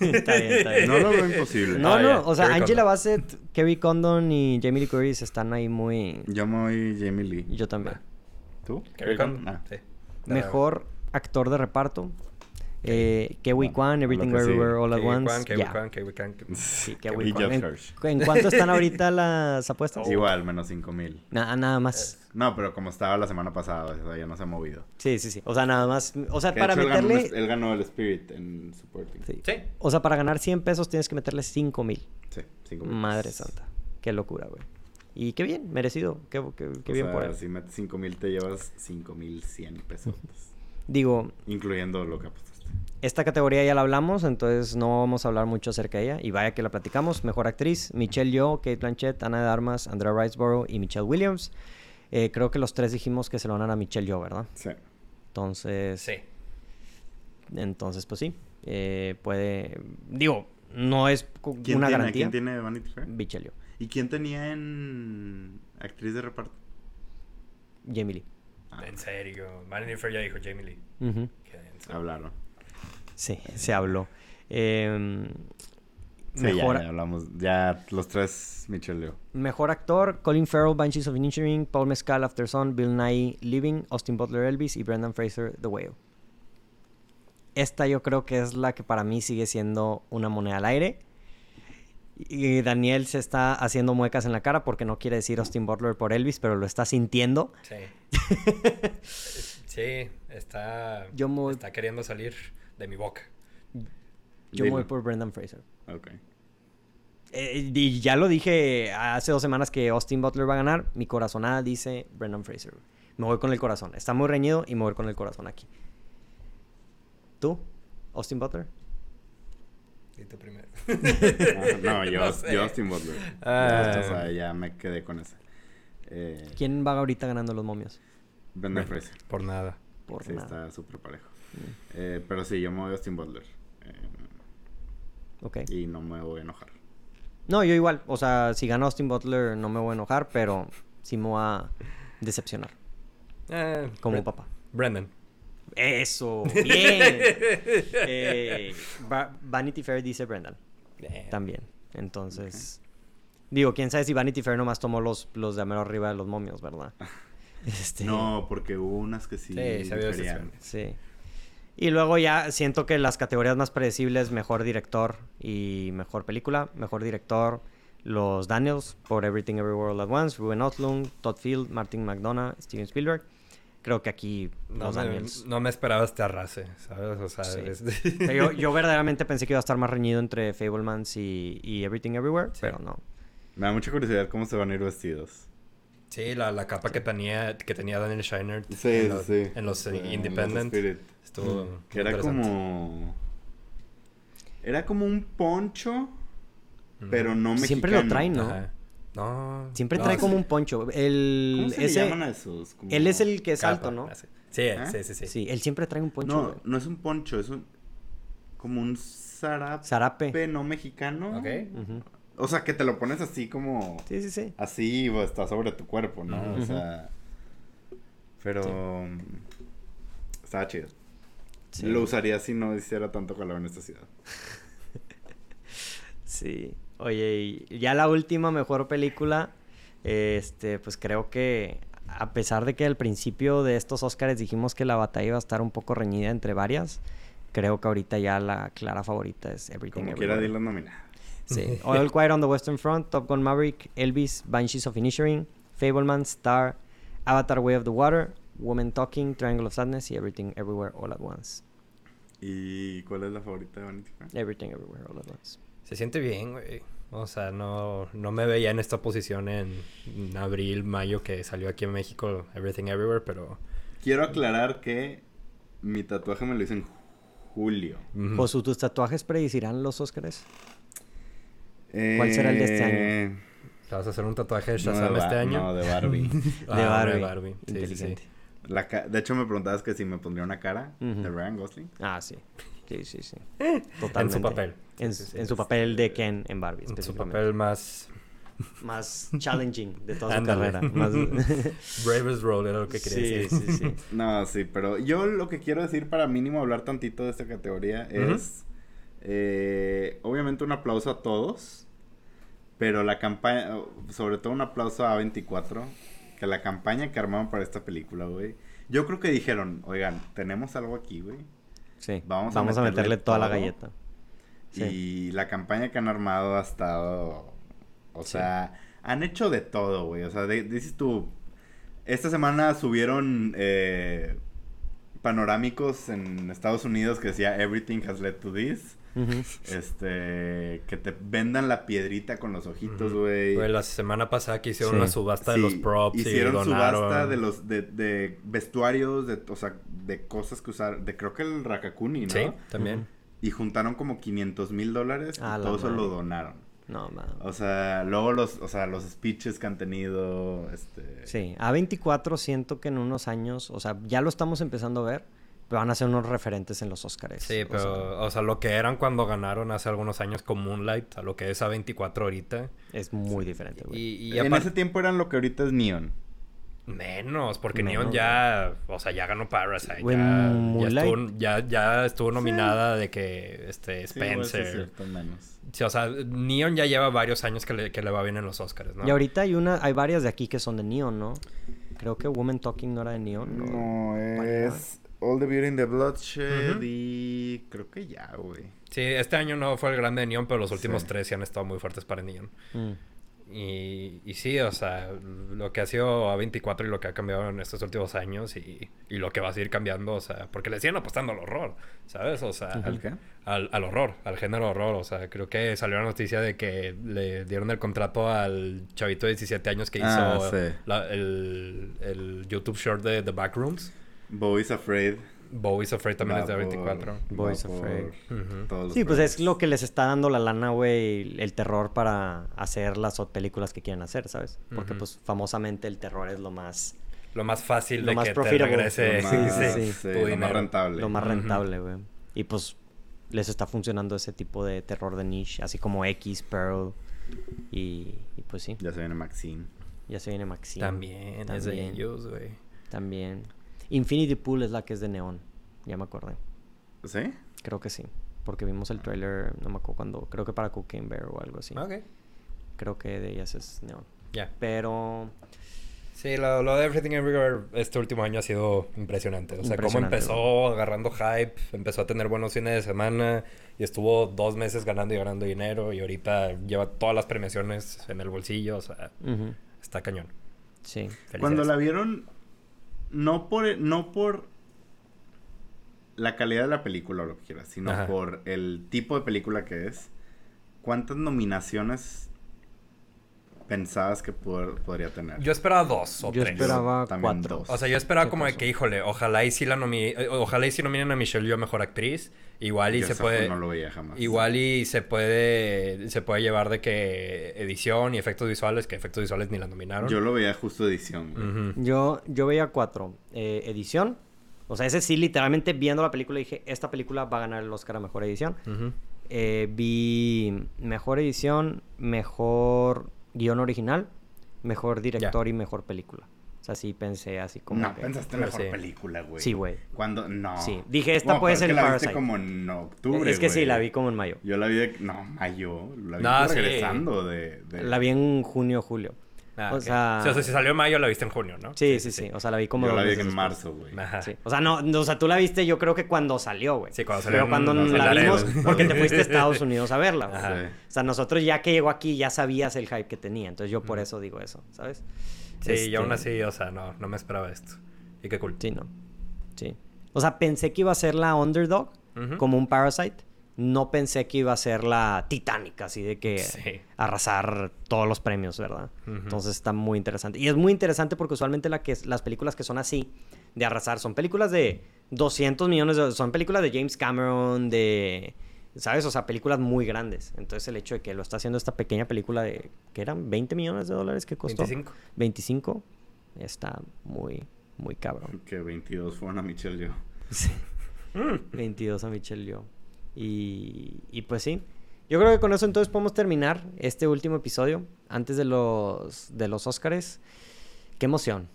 está bien, está bien. No lo veo imposible. No, Ah, no, o sea, Kerry Angela Condon. Bassett, Kerry Condon y Jamie Lee Curtis están ahí muy... Yo voy Jamie Lee. Yo también. ¿Tú? Kerry Condon. Ah. Sí. Mejor actor de reparto. Eh, Kewi Bueno, Kwan, Everything. Everywhere All at Kiwi Once. Kwan, Kiwi ya. Kwan, Kiwi Kwan. Sí, Y Kewi Kwan. Josh ¿En, Hirsch. ¿En cuánto están ahorita las apuestas? Igual, menos 5 mil. Nada, nada más. No, pero como estaba la semana pasada, o sea, ya no se ha movido. Sí, sí, sí. O sea, nada más. O sea, para hecho, él ganó meterle. Él ganó el Spirit en Supporting. Sí. Sí. O sea, para ganar 100 pesos tienes que meterle 5 mil. Sí, 5 mil. Madre santa. Qué locura, güey. Y qué bien, merecido. Qué, qué- qué o bien sea, por él. si metes 5 mil te llevas 5 mil 100 pesos. Digo, incluyendo lo que apostaste. Esta categoría ya la hablamos, entonces no vamos a hablar mucho acerca de ella. Y vaya que la platicamos. Mejor actriz: Michelle Yeoh, Kate Blanchett, Ana de Armas, Andrea Riseborough y Michelle Williams. Eh, creo que los tres dijimos que se lo van a Michelle Yeoh, ¿verdad? Sí. Entonces. Sí. Entonces, pues sí. eh, puede. Digo, no es cu- ¿Quién una tiene, garantía. ¿Quién tiene Vanity Fair? Michelle Yeoh. ¿Y quién tenía en actriz de reparto? Jamie Lee. Ah, En serio. Vanity Fair ya dijo Jamie Lee. Denso. hablaron. Sí, se habló. Em, Sí, mejor, ya, ya hablamos. Ya los tres, Michelle Leo. mejor actor: Colin Farrell, Banshees of Inisherin, Paul Mescal, After Sun, Bill Nye, Living, Austin Butler, Elvis y Brendan Fraser, The Whale. Esta yo creo que es la que para mí sigue siendo una moneda al aire. Y Daniel se está haciendo muecas en la cara porque no quiere decir Austin Butler por Elvis, pero lo está sintiendo. Sí. sí, está, Yo está queriendo salir de mi boca. Yo me voy por Brendan Fraser. Ok. Eh, y ya lo dije hace dos semanas que Austin Butler va a ganar. Mi corazonada dice Brendan Fraser. Me voy con el corazón. Está muy reñido y me voy con el corazón aquí. ¿Tú? ¿Austin Butler? Tú primero. No, yo, No sé. yo Austin Butler. Ah. Ya, o sea, ya me quedé con ese. Eh, ¿Quién va ahorita ganando los momios? Brendan Fraser. Por nada. Por sí, nada. está súper parejo. Eh, pero sí, yo me voy a Austin Butler. Eh, Ok. y no me voy a enojar. No, yo igual. O sea, si gana Austin Butler no me voy a enojar, pero sí me voy a decepcionar. Eh, Como Bre- papá. Brendan. Eso, bien. Eh, Va- Vanity Fair dice Brendan también. Entonces, digo, quién sabe si Vanity Fair nomás tomó los, los de mero arriba de los momios, ¿verdad? Este, No, porque hubo unas que sí. Sí, se había. Sí. Y luego ya siento que las categorías más predecibles, mejor director y mejor película. Mejor director, los Daniels por Everything Everywhere All at Once, Ruben Östlund, Todd Field, Martin McDonough, Steven Spielberg. Creo que aquí No los me, Daniels. no me esperaba este arrase, ¿sabes? O sea, Sí. es- O sea, Yo, yo verdaderamente pensé que iba a estar más reñido entre Fablemans y, y Everything Everywhere, Sí. pero no. Me da mucha curiosidad cómo se van a ir vestidos. Sí, la, la capa que tenía, que tenía Daniel Shiner Sí, en, los, sí. en los Independent Spirit. estuvo Mm. Que era como. Era como un poncho, pero no mexicano. Siempre lo traen, ¿no? Ajá. No. Siempre no, trae sí. como un poncho. El, ¿Cómo se ese, le llaman a esos? Como- él es el que es Capa, alto, ¿no? así. Sí, ¿Eh? sí, sí, sí. Sí, él siempre trae un poncho. No, güey. no es un poncho, es un. Como un zarape, Zarape. no mexicano. Ok. Ujú. O sea, que te lo pones así como. Sí, sí, sí. Así o está sobre tu cuerpo, ¿no? O sea. Pero. mm, Estaba chido. Sí. Lo usaría si no hiciera tanto calor en esta ciudad. Sí. Oye, y ya la última mejor película, este, pues creo que a pesar de que al principio de estos Oscars dijimos que la batalla iba a estar un poco reñida entre varias, creo que ahorita ya la clara favorita es Everything Como quiera, Everywhere. di las nominadas. Sí. All Quiet on the Western Front, Top Gun Maverick, Elvis, Banshees of Inisherin, Fableman, Star, Avatar Way of the Water, Woman Talking, Triangle of Sadness y Everything Everywhere All at Once. ¿Y cuál es la favorita de Vanity Fair? Everything Everywhere All at Once. Se siente bien, güey. O sea, no, no me veía en esta posición en, en abril, mayo, que salió aquí en México Everything Everywhere, pero... Quiero aclarar que mi tatuaje me lo hice en julio. ujú. Josu, ¿tus tatuajes predicirán los ¿Cuál será el de este año? Eh, ¿Te vas a hacer un tatuaje de no de Shazam este año? No, de Barbie. Ah, de Barbie. de Barbie. Sí, sí, sí. Inteligente. La ca- de hecho, me preguntabas que si me pondría una cara de Ryan Gosling. Ah, sí. Sí, sí, sí. En Totalmente. su papel. En, Sí, sí, sí. en su papel de Ken en Barbie, En su papel más... Más challenging de toda su carrera. Más... Bravest role era lo que quería sí, decir. sí, sí. No, sí, pero yo lo que quiero decir para mínimo hablar tantito de esta categoría es eh, obviamente un aplauso a todos, pero la campaña, sobre todo un aplauso a A24, que la campaña que armaron para esta película, güey. Yo creo que dijeron, oigan, tenemos algo aquí, güey. Sí, Vamos Vamos, a a, meterle meterle toda la galleta. Sí. Y la campaña que han armado ha estado. O Sí. sea, han hecho de todo, güey. O sea, dices tú. Esta semana subieron eh, panorámicos en Estados Unidos que decía Everything has led to this. Este. Que te vendan la piedrita con los ojitos, güey. La semana pasada que hicieron Sí. una subasta de los props Hicieron y donaron... subasta de los de, de vestuarios, de, o sea, de cosas que usar, de creo que el Rakakuni, ¿no? Sí, también. Y juntaron como 500 mil dólares y todo eso lo donaron. No, man. O sea, luego los, o sea, los speeches que han tenido, este... Sí, A24 siento que en unos años, o sea, ya lo estamos empezando a ver, van a ser unos referentes en los Oscars. Sí, o pero, sea, o sea, lo que eran cuando ganaron hace algunos años con Moonlight, a lo que es A24 ahorita. es muy diferente, güey. Y, y en ese tiempo eran lo que ahorita es Neon. Menos, porque Menos, Neon ya, o sea, ya ganó Parasite. Güey, ya, ya, estuvo, ya, ya estuvo nominada de que, este, sí Spencer. cierto, menos. Sí, o sea, Neon ya lleva varios años que le, que le va bien en los Oscars, ¿no? Y ahorita hay una, hay varias de aquí que son de Neon, ¿no? Creo que Woman Talking no era de Neon, ¿no? No, es... All the Beauty in the Bloodshed y creo que ya, güey. Sí, este año no fue el grande de Neon, pero los últimos tres sí han estado muy fuertes para Neon. Mm. Y, y, sí, o sea, lo que ha sido A24 y lo que ha cambiado en estos últimos años y, y lo que va a seguir cambiando, o sea, porque le siguen apostando al horror, ¿sabes? O sea, ¿al qué? Al, al, horror, al género horror. O sea, creo que salió la noticia de que le dieron el contrato al chavito de 17 años que ah, hizo el, el, YouTube short de The Backrooms. Boys Afraid. Boys Afraid también es de 24. Boys Afraid. Sí, pues es lo que les está dando la lana, güey, el terror para hacer las películas que quieren hacer, ¿sabes? Porque, pues, famosamente el terror es lo más... Lo más fácil lo de más que te regrese lo más, sí, sí, lo más rentable. Lo más rentable, güey. Y, pues, les está funcionando ese tipo de terror de niche, así como X, Pearl y, y pues sí. Ya se viene Maxine. Ya se viene Maxine. También, También. es de ellos, güey. También. Infinity Pool es la que es de neón. Ya me acordé. ¿Sí? Creo que sí. Porque vimos el trailer, no me acuerdo cuándo. Creo que para Cocaine Bear o algo así. Ok. Creo que de ellas es neón. Ya. Pero. Sí, lo, lo, de Everything Everywhere este último año ha sido impresionante. O sea, cómo empezó agarrando hype, empezó a tener buenos fines de semana y estuvo dos meses ganando y ganando dinero y ahorita lleva todas las premiaciones en el bolsillo. O sea, está cañón. Sí. Cuando la vieron, no por, no por la calidad de la película o lo que quieras, sino por el tipo de película que es. ¿Cuántas nominaciones pensabas que podría tener? Yo esperaba dos o yo tres. esperaba cuatro. O sea, yo esperaba como de que, híjole, ojalá y si la nomi eh, ojalá y si nominen a Michelle Yeoh mejor actriz. Igual y se puede. No lo veía jamás. Igual y se puede. Se puede llevar de que edición y efectos visuales, que efectos visuales ni la nominaron. Yo lo veía justo edición. Yo, yo veía cuatro. Eh, edición. O sea, ese sí, literalmente viendo la película dije, esta película va a ganar el Oscar a mejor edición. Eh, vi mejor edición, mejor guion original, mejor director y mejor película. O sea, sí pensé así como. No, pensaste mejor película, güey. Sí, güey. Cuando. No. Sí. Dije, esta puede ser es que la viste como en octubre. Es que sí, la vi como en mayo. Yo la vi de. No, mayo. La vi regresando de, de, La vi en junio, julio. Ah, o, sea... o, sea... si salió en mayo, la viste en junio, ¿no? Sí, sí, sí. O sea, la vi como. Yo la vi en marzo, güey. Sí. O sea, no, o sea, tú la viste, yo creo que cuando salió, güey. Sí, cuando salió. Pero cuando la vimos, porque te fuiste a Estados Unidos a verla, güey. O sea, nosotros ya que llegó aquí ya sabías el hype que tenía. Entonces yo por eso digo eso, ¿sabes? Sí, y aún este así, o sea, no, no me esperaba esto. Y qué cool. Sí, no. Sí. O sea, pensé que iba a ser la underdog, como un Parasite no pensé que iba a ser la titánica, así de que arrasar todos los premios, ¿verdad? Entonces está muy interesante. Y es muy interesante porque usualmente la que, las películas que son así, de arrasar, son películas de 200 millones, de, son películas de James Cameron, de... ¿Sabes? O sea, películas muy grandes. Entonces el hecho de que lo está haciendo esta pequeña película de... ¿Qué eran? ¿20 millones de dólares que costó? 25. 25. Está muy, muy cabrón. Que 22 fueron a Michelle Yo. Sí. 22 a Michelle Yo. Y, pues sí. Yo creo que con eso entonces podemos terminar este último episodio antes de los, de los Óscares. Qué emoción.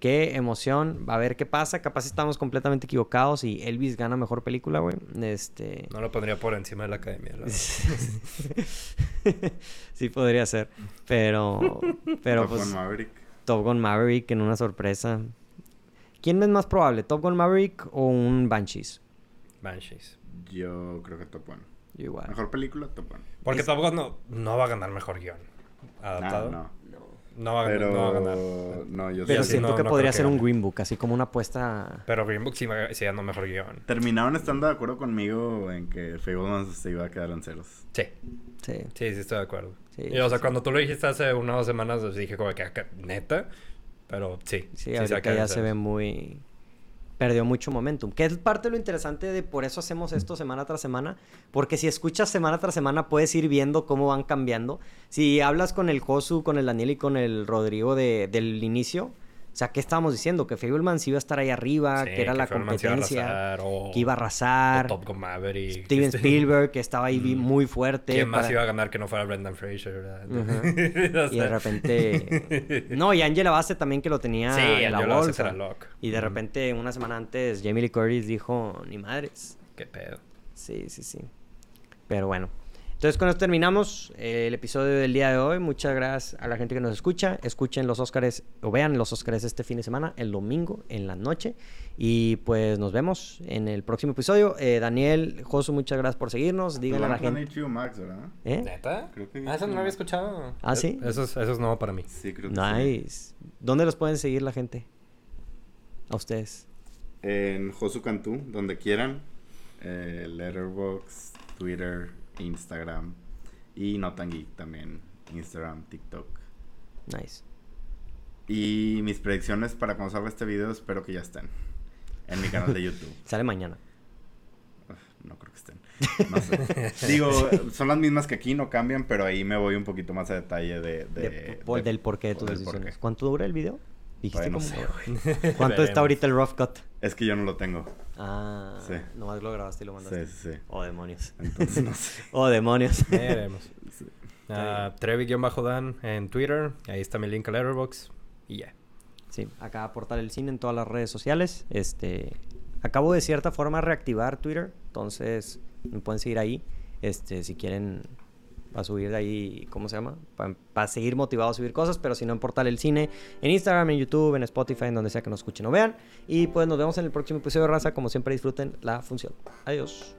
Qué emoción. A ver qué pasa. Capaz estamos completamente equivocados y Elvis gana mejor película, güey. Este... No lo pondría por encima de la academia. sí, podría ser. Pero. pero Top pues, Gun Maverick. Top Gun Maverick en una sorpresa. ¿Quién es más probable? ¿Top Gun Maverick o un Banshees? Banshees. Yo creo que Top. Igual. Mejor película, Top Gun. Porque Top Gun no, no va a ganar mejor guion. ¿Adaptado? no. No va, Pero... no va a ganar. No, yo Pero sí, siento que podría ser un Green Book, así como una apuesta. Pero Green Book sí, va, sí ganó mejor guion. Terminaron estando de acuerdo conmigo en que Fablemans se iba a quedar en ceros. Sí. Sí. Sí, sí, estoy de acuerdo. y, o sea, cuando tú lo dijiste hace unas dos semanas, dije como que, neta. Pero sí. Sí, sí ahorita ya se ve muy perdió mucho momentum. Que es parte de lo interesante de por eso hacemos esto semana tras semana. Porque si escuchas semana tras semana puedes ir viendo cómo van cambiando. Si hablas con el Josu, con el Daniel y con el Rodrigo de, del inicio, o sea, ¿qué estábamos diciendo? Que Fablemans iba a estar ahí arriba, que era la competencia, que iba a arrasar. Top Gun Maverick. Steven Spielberg, que estaba ahí muy fuerte. ¿Quién más iba a ganar que no fuera Brendan Fraser? y de repente... no, y Angela Bassett también que lo tenía sí, en la bolsa. Era y de repente, una semana antes, Jamie Lee Curtis dijo, ni madres. Qué pedo. Sí, sí, sí. Pero bueno. Entonces con esto terminamos eh, el episodio del día de hoy. Muchas gracias a la gente que nos escucha. Escuchen los Oscars o vean los Oscars este fin de semana, el domingo en la noche. Y pues nos vemos en el próximo episodio. Eh, Daniel, Josu, muchas gracias por seguirnos. Díganle a la gente. Max, ¿verdad? ¿Eh? ¿Neta? Creo que ah, eso no lo había escuchado. ¿Ah, sí? Eso es, eso es nuevo para mí. Sí, creo que nice. ¿Dónde los pueden seguir la gente? A ustedes. En Josu Cantú, donde quieran. Eh, Letterboxd, Twitter, Instagram y Notan Geek también. Instagram, TikTok. Nice. Y mis predicciones para cuando salga este video espero que ya estén en mi canal de YouTube. Sale mañana. No creo que estén. No sé. Digo, son las mismas que aquí, no cambian, pero ahí me voy un poquito más a detalle de... del porqué de tus decisiones. ¿Cuánto dura el video? Dijiste no sé, ¿Cuánto está ahorita el rough cut? Es que yo no lo tengo. Ah, sí. nomás lo grabaste y lo mandaste. Sí, sí, sí. Oh, demonios. Entonces no sé. oh, demonios. veremos. Uh, Trevi-Dan en Twitter. Ahí está mi link a Letterboxd. Y ya. Sí, acá aportar el cine en todas las redes sociales. Este, acabo de cierta forma reactivar Twitter, entonces me pueden seguir ahí. Este, si quieren a subir de ahí, ¿cómo se llama? Para seguir motivado a subir cosas, pero si no en Portal El Cine, en Instagram, en YouTube, en Spotify, en donde sea que nos escuchen o vean. Y pues nos vemos en el próximo episodio de Raza. Como siempre, disfruten la función. Adiós.